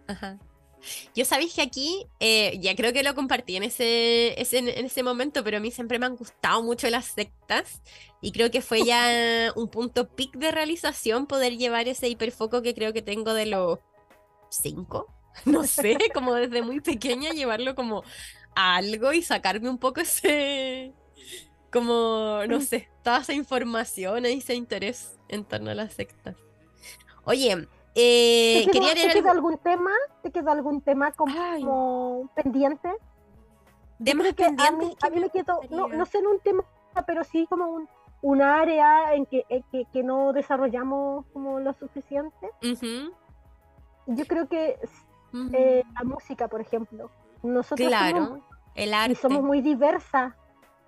Yo sabéis que aquí, eh, ya creo que lo compartí en ese, en ese momento, pero a mí siempre me han gustado mucho las sectas y creo que fue ya un punto pic de realización poder llevar ese hiperfoco que creo que tengo de los cinco no sé, como desde muy pequeña llevarlo como a algo y sacarme un poco ese, como, no mm. sé, toda esa información y ese interés en torno a las sectas. Oye, eh, quería leer ¿te quedó algún tema? ¿Te quedó algún tema como, pendiente? ¿Temas pendientes? A mí, me quedó, no, no sé en un tema, pero sí como un, un área en que, que, que, no desarrollamos como lo suficiente. Yo creo que eh, la música, por ejemplo. Nosotros claro, somos, el arte. Y somos muy diversas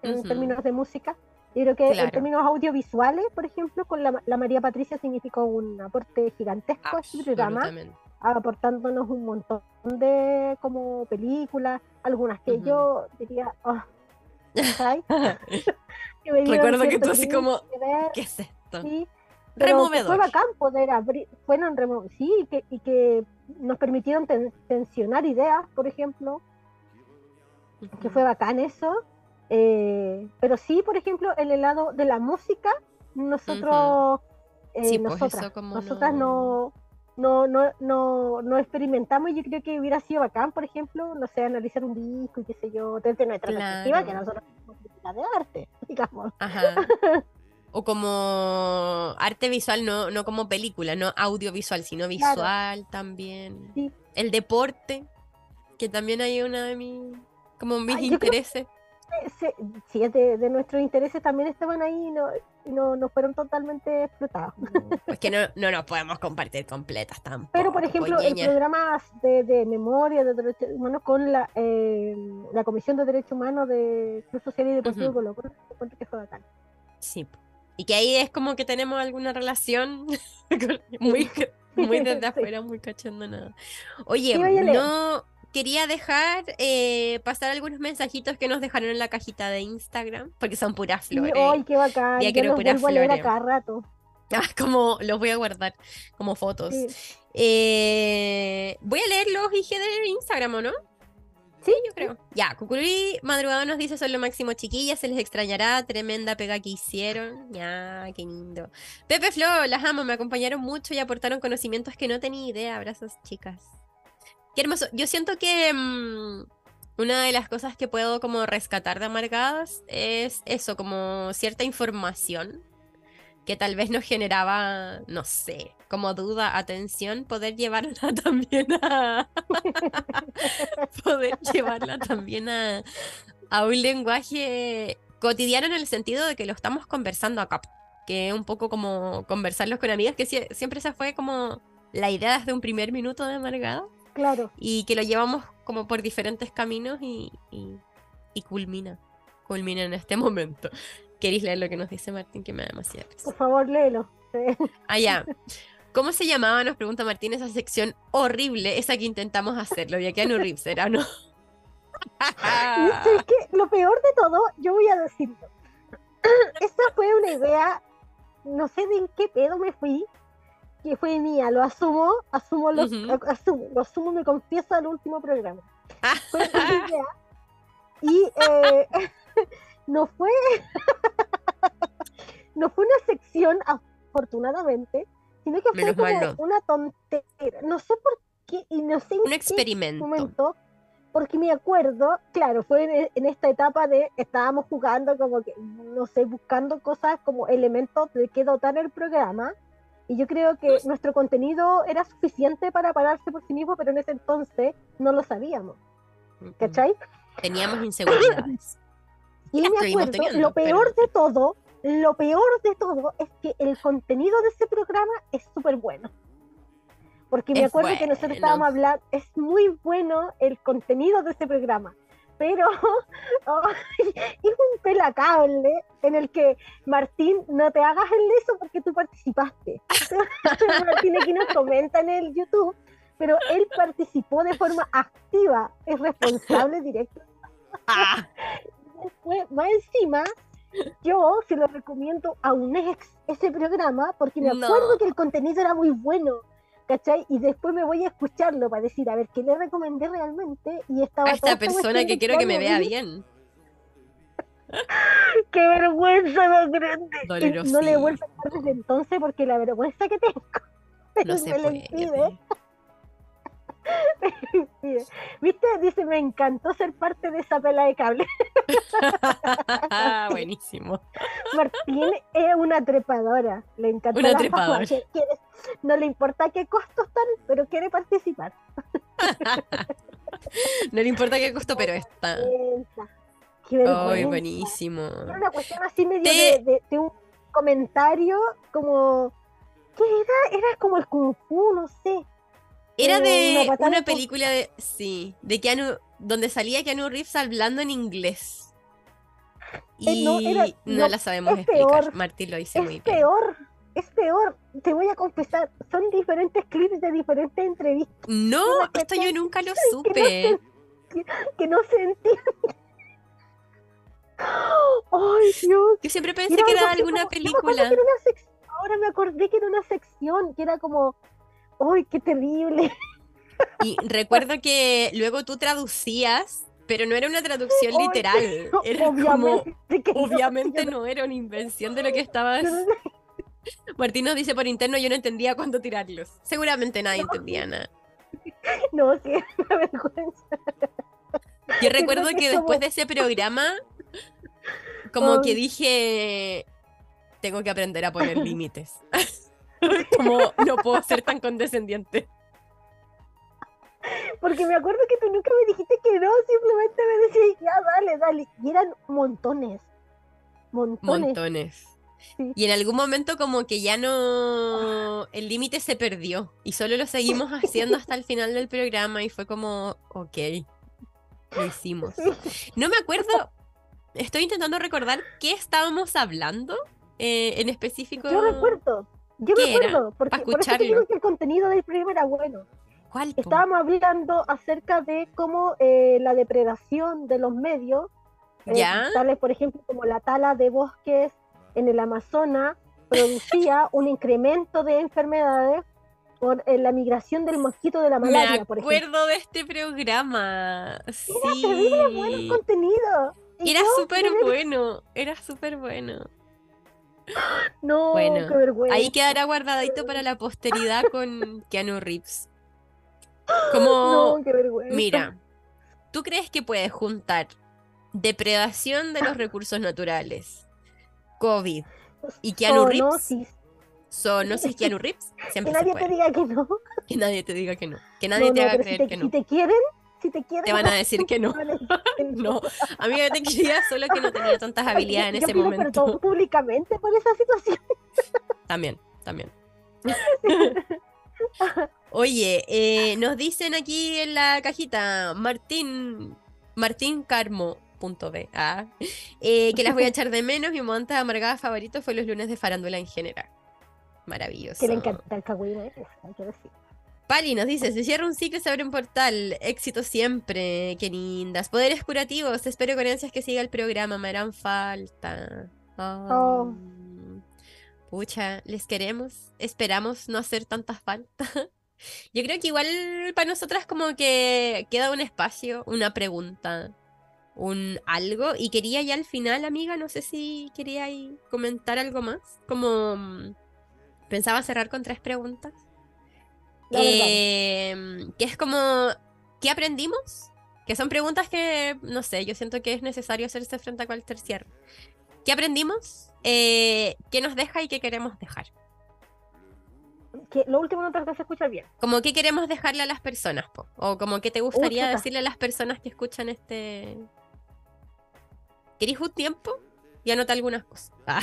en términos de música. Yo creo que en términos audiovisuales, por ejemplo, con la, María Patricia significó un aporte gigantesco a este programa, aportándonos un montón de como películas, algunas que yo diría, oh, Recuerdo que tú así como, ¿qué es esto? Sí, pero fue bacán poder abrir, fueron sí, y que, y que nos permitieron tensionar ideas, por ejemplo, que fue bacán eso. Eh, pero sí, por ejemplo, en el lado de la música, nosotros, eh, pues nosotras, nosotras no... No, no, no, no, experimentamos y yo creo que hubiera sido bacán, por ejemplo, no sé, analizar un disco y qué sé yo, desde nuestra perspectiva, que nosotros somos de arte, digamos. Ajá. o como arte visual, no, no como película, no audiovisual, sino visual también. El deporte, que también hay una de mis, como mis intereses. sí, de, de, nuestros intereses también estaban ahí y no, no, no fueron totalmente explotados. Es que no, no nos podemos compartir completas tampoco. Pero, por ejemplo, el programa de, de, memoria de derechos humanos con la, eh, la Comisión de Derechos Humanos de Club Social y Deportivo uh -huh. Colo que fue bacán. Sí, y que ahí es como que tenemos alguna relación muy, muy desde afuera, muy cachando nada. Oye, no quería dejar eh, pasar algunos mensajitos que nos dejaron en la cajita de Instagram, porque son puras flores. ¡Ay, qué bacán! Ya quiero puras flores. A cada rato. Ah, como los voy a guardar como fotos. Eh, voy a leer los IG de Instagram, ¿o no? Sí, yo creo. Ya, Cucurí Madrugada nos dice: Son lo máximo, chiquillas. Se les extrañará. Tremenda pega que hicieron. Ya, qué lindo. Pepe Flo, las amo. Me acompañaron mucho y aportaron conocimientos que no tenía idea. Abrazos, chicas. Qué hermoso. Yo siento que mmm, una de las cosas que puedo como rescatar de Amargadas es eso, como cierta información que tal vez nos generaba, no sé, como duda, atención, poder llevarla también a... poder llevarla también a, a un lenguaje cotidiano en el sentido de que lo estamos conversando acá, que es un poco como conversarlos con amigas, que siempre esa fue como la idea desde un primer minuto de Amargada. Claro. Y que lo llevamos como por diferentes caminos y, y, y culmina, culmina en este momento. ¿Queréis leer lo que nos dice Martín? Que me da demasiada risa. Por favor, léelo. Ah, ya. ¿Cómo se llamaba? Nos pregunta Martín esa sección horrible, esa que intentamos hacerlo. De Keanu Reeves, ¿era no? es que lo peor de todo, yo voy a decirlo. Esta fue una idea, no sé de en qué pedo me fui, que fue mía, lo asumo, asumo, lo, asumo, lo asumo, me confieso al último programa. fue una idea. Y eh, no fue no fue una sección afortunadamente sino que fue como una tontera. No sé por qué y no sé un experimento. momento, porque me acuerdo claro fue en, esta etapa de estábamos jugando como que no sé buscando cosas como elementos de que dotar el programa y yo creo que nuestro contenido era suficiente para pararse por sí mismo pero en ese entonces no lo sabíamos. ¿cachai? teníamos inseguridades y me acuerdo, lo peor de todo, lo peor de todo es que el contenido de ese programa es súper bueno. Porque me acuerdo que nosotros estábamos hablando, es muy bueno el contenido de ese programa. Pero oh, es un pelacable en el que Martín, no te hagas el eso porque tú participaste. Martín aquí nos comenta en el YouTube, pero él participó de forma activa, es responsable directo. Ah más encima, yo se lo recomiendo a un ex ese programa porque me acuerdo que el contenido era muy bueno. ¿Cachai? Y después me voy a escucharlo para decir, a ver, ¿qué le recomendé realmente? Y estaba... A esta persona que quiero que me vea bien. ¡Qué vergüenza más grande! No le vuelvo a hablar desde entonces porque la vergüenza que tengo no se puede. ¿Viste? Dice, me encantó ser parte de esa pela de cable. Buenísimo. Martín es una trepadora. Le encanta una trepadora. no le importa qué costos están, pero quiere participar. no le importa qué costo, pero está. Qué buenísimo. una cuestión así medio de, de, un comentario como... ¿Qué era? Era como el Kung Fu, no sé era de una, película de. Sí, de Keanu. Donde salía Keanu Reeves hablando en inglés. Eh, y no, la sabemos explicar. Martín lo dice muy bien. Es peor, es peor. Te voy a confesar, son diferentes clips de diferentes entrevistas. No, esto yo nunca lo supe. Que no se, entiende. Ay, Dios. Yo siempre pensé que era alguna película. ahora me acordé que era una sección, que era como, ¡ay, qué terrible! Y recuerdo que luego tú traducías, pero no era una traducción literal. Era obviamente como, obviamente no era una invención de lo que estabas. Martín nos dice por interno, yo no entendía cuándo tirarlos. Seguramente nadie entendía nada. No, sí, es una vergüenza. Yo recuerdo que después de ese programa, como que dije, tengo que aprender a poner límites. como no puedo ser tan condescendiente. Porque me acuerdo que tú nunca me dijiste que no, simplemente me decías, ya, dale, dale. Y eran montones. Montones. Montones. Y en algún momento como que ya no, el límite se perdió y solo lo seguimos haciendo hasta el final del programa y fue como, ok, lo hicimos. No me acuerdo, estoy intentando recordar qué estábamos hablando eh, en específico. Yo recuerdo, yo recuerdo, porque por eso digo que el contenido del programa era bueno. ¿Cuál, Estábamos hablando acerca de cómo eh, la depredación de los medios, eh, tales por ejemplo como la tala de bosques en el Amazonas producía un incremento de enfermedades por eh, la migración del mosquito de la malaria, Me acuerdo de este programa. Sí. Era terrible bueno contenido. Era súper bueno, era súper bueno. No, bueno, qué vergüenza. Ahí quedará guardadito para la posteridad con Keanu Reeves. Como, no, qué vergüenza. mira, ¿tú crees que puedes juntar depredación de los recursos naturales, COVID y Keanu Reeves. No, no sé si Keanu Reeves. Siempre que nadie te diga que no. Que nadie te diga que no. Que nadie te haga creer que no. Si te quieren, si te quieren. Te van a decir que no. no. A mí me te quería solo que no tenía tantas habilidades en ese momento. Públicamente por esa situación. También, también. Oye, eh, nos dicen aquí en la cajita, Martín, Martín Carmo, punto B. Ah, eh, que las voy a echar de menos. Mi momento amargada favorito fue los lunes de farándula en general. Maravilloso. Que le encanta el cagüín, hay que decir. Pali nos dice, se cierra un ciclo y se abre un portal. Éxito siempre. Qué lindas. Poderes curativos. Espero con ansias que siga el programa. Me harán falta. Oh. Pucha, les queremos. Esperamos no hacer tantas faltas. Yo creo que igual para nosotras como que queda un espacio, una pregunta un algo y quería ya al final, amiga, no sé si quería comentar algo más, como mm, pensaba cerrar con tres preguntas. Em, que es como, ¿qué aprendimos? Que son preguntas que, no sé, yo siento que es necesario hacerse frente a cualquier cierre. ¿Qué aprendimos? Eh, ¿Qué nos deja y qué queremos dejar? Que lo último no te se escucha bien. Como qué queremos dejarle a las personas, o como qué te gustaría decirle a las personas que escuchan este, ¿Querés un tiempo? Y anota algunas cosas. Ah.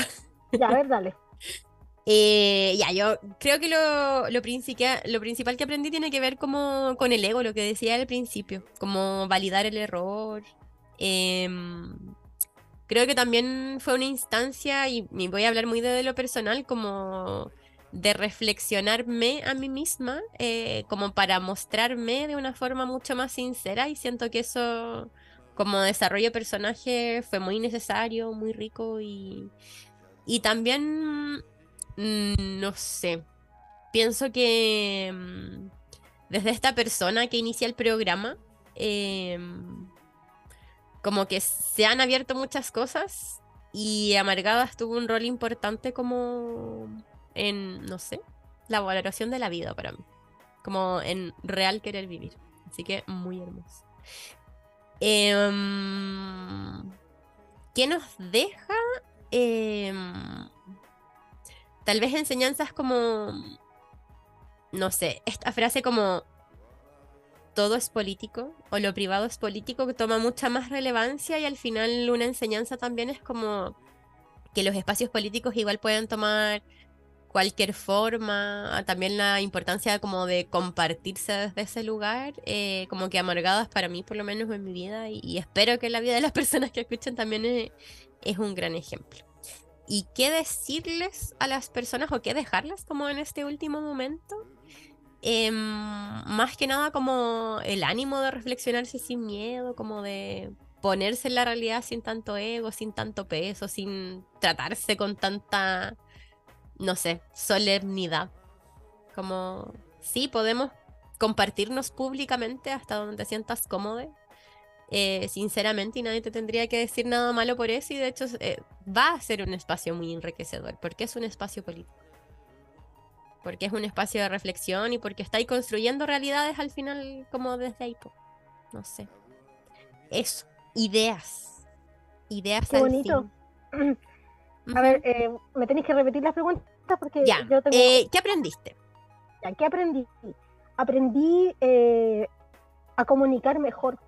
Ya, a ver, dale. Eh, ya, yo creo que lo, lo, lo, principal que aprendí tiene que ver como con el ego, lo que decía al principio, como validar el error. Em, creo que también fue una instancia, y, voy a hablar muy de lo personal, como de reflexionarme a mí misma, eh, como para mostrarme de una forma mucho más sincera, y siento que eso como desarrollo de personaje fue muy necesario, muy rico y, y también, no sé, pienso que mm, desde esta persona que inicia el programa, em, como que se han abierto muchas cosas y Amargadas tuvo un rol importante como en, no sé, la valoración de la vida para mí, como en real querer vivir. Así que muy hermoso. Em, ¿Qué nos deja? Em, tal vez enseñanzas como, no sé, esta frase como todo es político o lo privado es político que toma mucha más relevancia y al final una enseñanza también es como que los espacios políticos igual pueden tomar cualquier forma, también la importancia como de compartirse desde ese lugar, eh, como que amargadas para mí por lo menos en mi vida y, espero que la vida de las personas que escuchen también es, un gran ejemplo. ¿Y qué decirles a las personas o qué dejarlas como en este último momento? Em, más que nada como el ánimo de reflexionarse sin miedo, como de ponerse en la realidad sin tanto ego, sin tanto peso, sin tratarse con tanta no sé, solemnidad. Como, sí, podemos compartirnos públicamente hasta donde te sientas cómodo, eh, sinceramente, y nadie te tendría que decir nada malo por eso, y de hecho eh, va a ser un espacio muy enriquecedor, porque es un espacio político. Porque es un espacio de reflexión y porque estáis construyendo realidades al final como desde ahí. No sé. Eso. Ideas. Ideas Qué bonito. A ver, eh, me tenéis que repetir las preguntas porque ya. yo tengo... Eh, ¿Qué aprendiste? Ya, ¿qué aprendí? Aprendí eh, a comunicar mejor,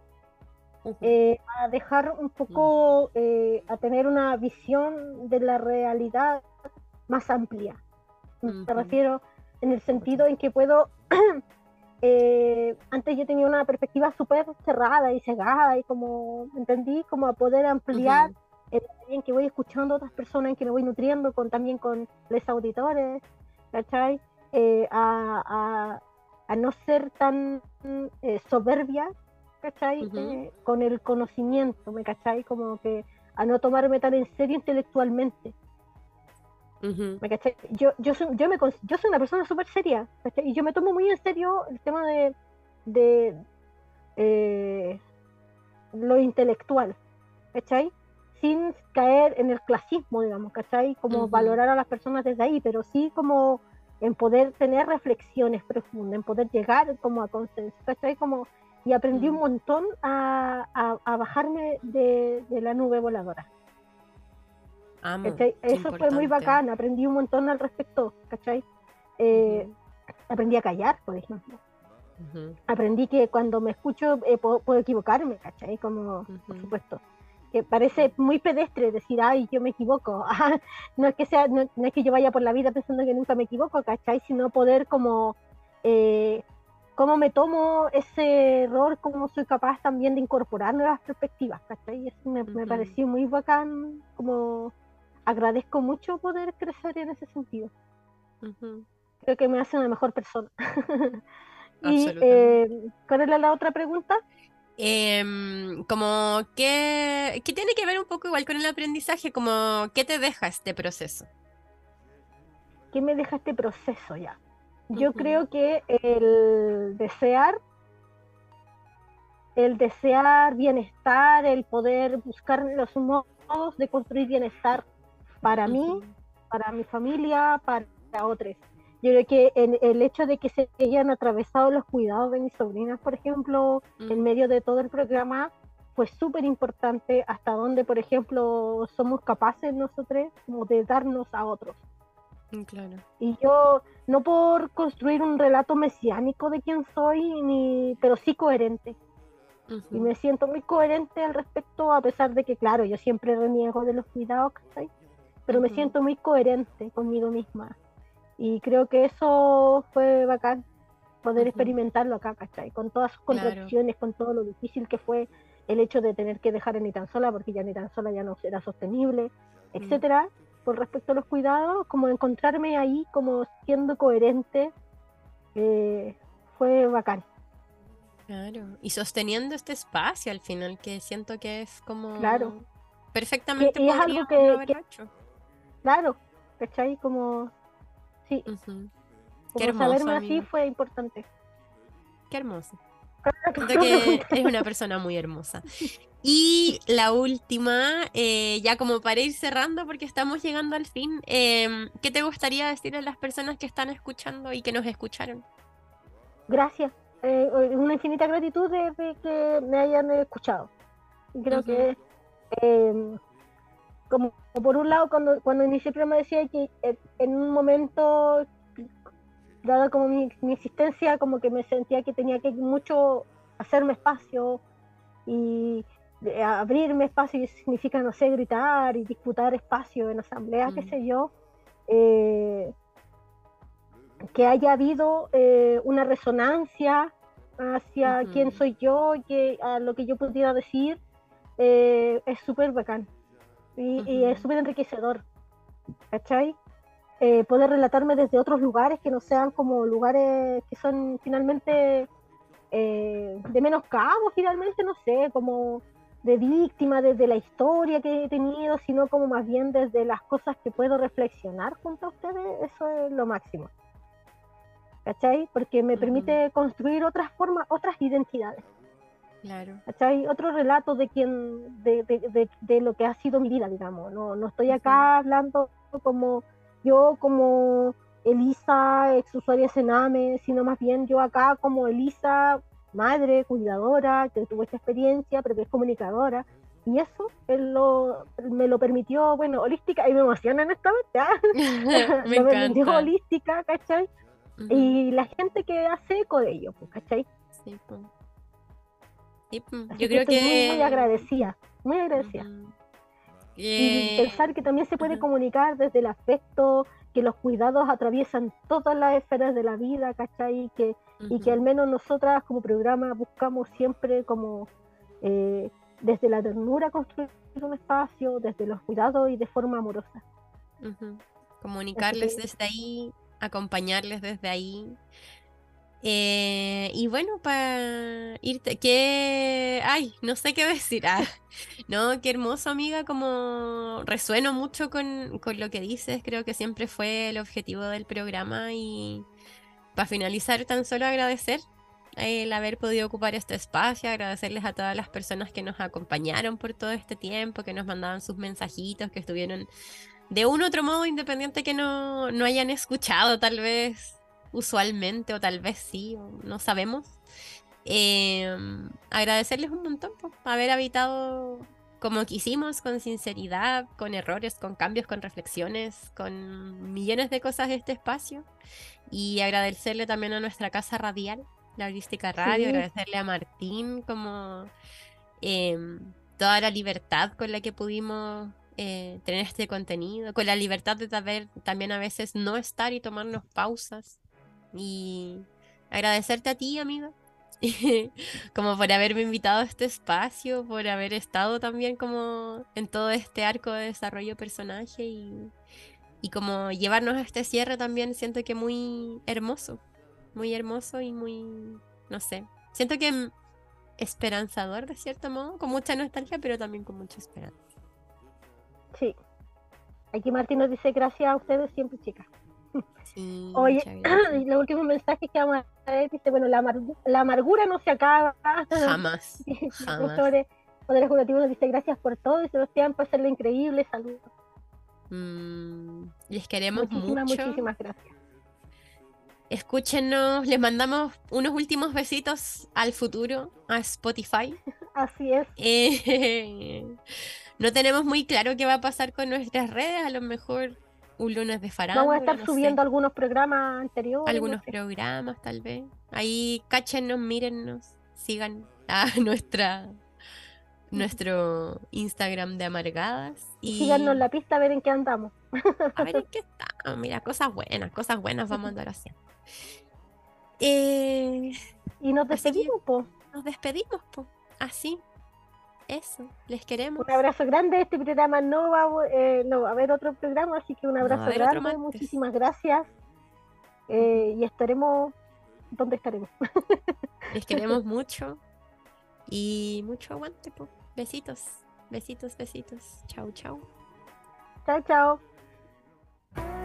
a dejar un poco, mm. a tener una visión de la realidad más amplia. Me refiero en el sentido en que puedo antes yo tenía una perspectiva súper cerrada y cegada y como entendí como a poder ampliar en que voy escuchando a otras personas, en que me voy nutriendo con, también con los auditores, ¿cachai? Eh, a, no ser tan eh, soberbia, ¿cachai? Eh, con el conocimiento, ¿me cachai? Como que a no tomarme tan en serio intelectualmente. ¿Me cachai? Yo, yo, soy, yo, me, yo soy una persona súper seria, ¿cachai? Y yo me tomo muy en serio el tema de, de lo intelectual, ¿cachai? sin caer en el clasismo, digamos, ¿cachai? Como valorar a las personas desde ahí, pero sí como en poder tener reflexiones profundas, en poder llegar como a consenso, ¿cachai? Como, y aprendí un montón a, a, bajarme de, de, la nube voladora. Eso fue muy bacán, aprendí un montón al respecto, ¿cachai? Eh, aprendí a callar, por ejemplo. Aprendí que cuando me escucho eh, puedo, puedo, equivocarme, ¿cachai? Como, por supuesto que parece muy pedestre decir, ay, yo me equivoco. no, es que sea, no, es que yo vaya por la vida pensando que nunca me equivoco, ¿cachai? Sino poder como, eh, cómo me tomo ese error, cómo soy capaz también de incorporar nuevas perspectivas, ¿cachai? Eso me, pareció muy bacán, como agradezco mucho poder crecer en ese sentido. Creo que me hace una mejor persona. y, eh, ¿cuál era la otra pregunta? Em, como que, que tiene que ver un poco igual con el aprendizaje, como qué te deja este proceso. ¿Qué me deja este proceso ya? Yo creo que el desear, el desear bienestar, el poder buscar los modos de construir bienestar para mí, para mi familia, para otros. Yo creo que en el hecho de que se hayan atravesado los cuidados de mis sobrinas, por ejemplo, en medio de todo el programa, fue súper importante hasta donde, por ejemplo, somos capaces nosotros como de darnos a otros. Mm, claro. Y yo, no por construir un relato mesiánico de quién soy, ni, pero sí coherente. Y me siento muy coherente al respecto, a pesar de que, claro, yo siempre reniego de los cuidados, ¿sí? pero me siento muy coherente conmigo misma. Y creo que eso fue bacán, poder experimentarlo acá, ¿cachai? Con todas sus contradicciones, con todo lo difícil que fue el hecho de tener que dejar a ni tan sola, porque ya ni tan sola ya no era sostenible, mm. Con respecto a los cuidados, como encontrarme ahí como siendo coherente, eh, fue bacán. Claro, y sosteniendo este espacio al final, que siento que es como claro. perfectamente y es algo que, Claro, ¿cachai? Como Sí. Qué hermoso, saberme así fue importante. Qué hermoso. Siento que es una persona muy hermosa. Y la última, eh, ya como para ir cerrando, porque estamos llegando al fin, em, ¿qué te gustaría decir a las personas que están escuchando y que nos escucharon? Gracias. Eh, una infinita gratitud de, que me hayan escuchado. Creo que em, como por un lado, cuando, cuando inicié el programa decía que eh, en un momento, dada como mi, existencia, como que me sentía que tenía que mucho hacerme espacio y abrirme espacio, y significa, no sé, gritar y disputar espacio en asamblea, qué mm. sé yo. Eh, que haya habido eh, una resonancia hacia quién soy yo, que, a lo que yo pudiera decir, es súper bacán y, es súper enriquecedor, ¿cachai? Eh, poder relatarme desde otros lugares que no sean como lugares que son finalmente eh, de menos cabo, finalmente, no sé, como de víctima desde la historia que he tenido, sino como más bien desde las cosas que puedo reflexionar junto a ustedes, eso es lo máximo. ¿Cachai? Porque me permite construir otras formas, otras identidades. Claro. ¿Cachai? Otro relato de quien, de, de, de, lo que ha sido mi vida, digamos. No, no estoy acá hablando como yo como Elisa, ex usuaria Sename, sino más bien yo acá como Elisa, madre, cuidadora, que tuvo esta experiencia, pero que es comunicadora. Y eso él lo, me lo permitió, bueno, holística, y me emociona en esta vez, me, me permitió holística, ¿cachai? Y la gente que hace eco de ello, pues, ¿cachai? Sí, pues. Sí, pues. Yo creo que... Muy, muy agradecida, muy agradecida. Y pensar que también se puede comunicar desde el aspecto que los cuidados atraviesan todas las esferas de la vida, ¿cachai? Que, Y que al menos nosotras como programa buscamos siempre como eh, desde la ternura construir un espacio, desde los cuidados y de forma amorosa. Comunicarles desde ahí, acompañarles desde ahí. Eh, y bueno, para irte, que, ay, no sé qué decir. Ah, no, qué hermoso, amiga, como resueno mucho con, con, lo que dices, creo que siempre fue el objetivo del programa y para finalizar tan solo agradecer el haber podido ocupar este espacio, agradecerles a todas las personas que nos acompañaron por todo este tiempo, que nos mandaban sus mensajitos, que estuvieron de un otro modo independiente que no, no hayan escuchado tal vez usualmente, o tal vez sí, no sabemos. Em, agradecerles un montón por haber habitado como quisimos, con sinceridad, con errores, con cambios, con reflexiones, con millones de cosas de este espacio. Y agradecerle también a nuestra casa radial, la Holística Radio, agradecerle a Martín como em, toda la libertad con la que pudimos eh, tener este contenido, con la libertad de saber también a veces no estar y tomarnos pausas y agradecerte a ti, amiga, como por haberme invitado a este espacio, por haber estado también como en todo este arco de desarrollo personaje y, y como llevarnos a este cierre también siento que muy hermoso, muy hermoso y muy, no sé, siento que esperanzador de cierto modo, con mucha nostalgia, pero también con mucha esperanza. Sí. Aquí Martín nos dice gracias a ustedes siempre, chicas. Oye, los últimos mensajes que vamos a ver, dice, bueno, la, la amargura no se acaba. Jamás. jamás. Jurativo nos dice gracias por todo y Sebastián por hacerlo increíble, saludos. Mm, les queremos muchísimas, mucho. Muchísimas gracias. Escúchenos, les mandamos unos últimos besitos al futuro, a Spotify. Así es. Eh, no tenemos muy claro qué va a pasar con nuestras redes, a lo mejor un lunes de farándula. Vamos a estar subiendo algunos programas anteriores. Algunos programas, tal vez. Ahí cáchenos, mírennos, sigan a nuestra nuestro Instagram de Amargadas. Y síganos la pista a ver en qué andamos. A ver en qué estamos. Mira, cosas buenas, cosas buenas vamos a andar haciendo. Eh, y nos despedimos, po. Nos despedimos, po. Así. Eso, les queremos. Un abrazo grande. Este programa no va, eh, no va a haber otro programa, así que un abrazo grande. Muchísimas gracias. Eh, y estaremos donde estaremos. Les queremos mucho. Y mucho aguante. Po. Besitos, besitos, besitos. Chau, chau. Chao, chao.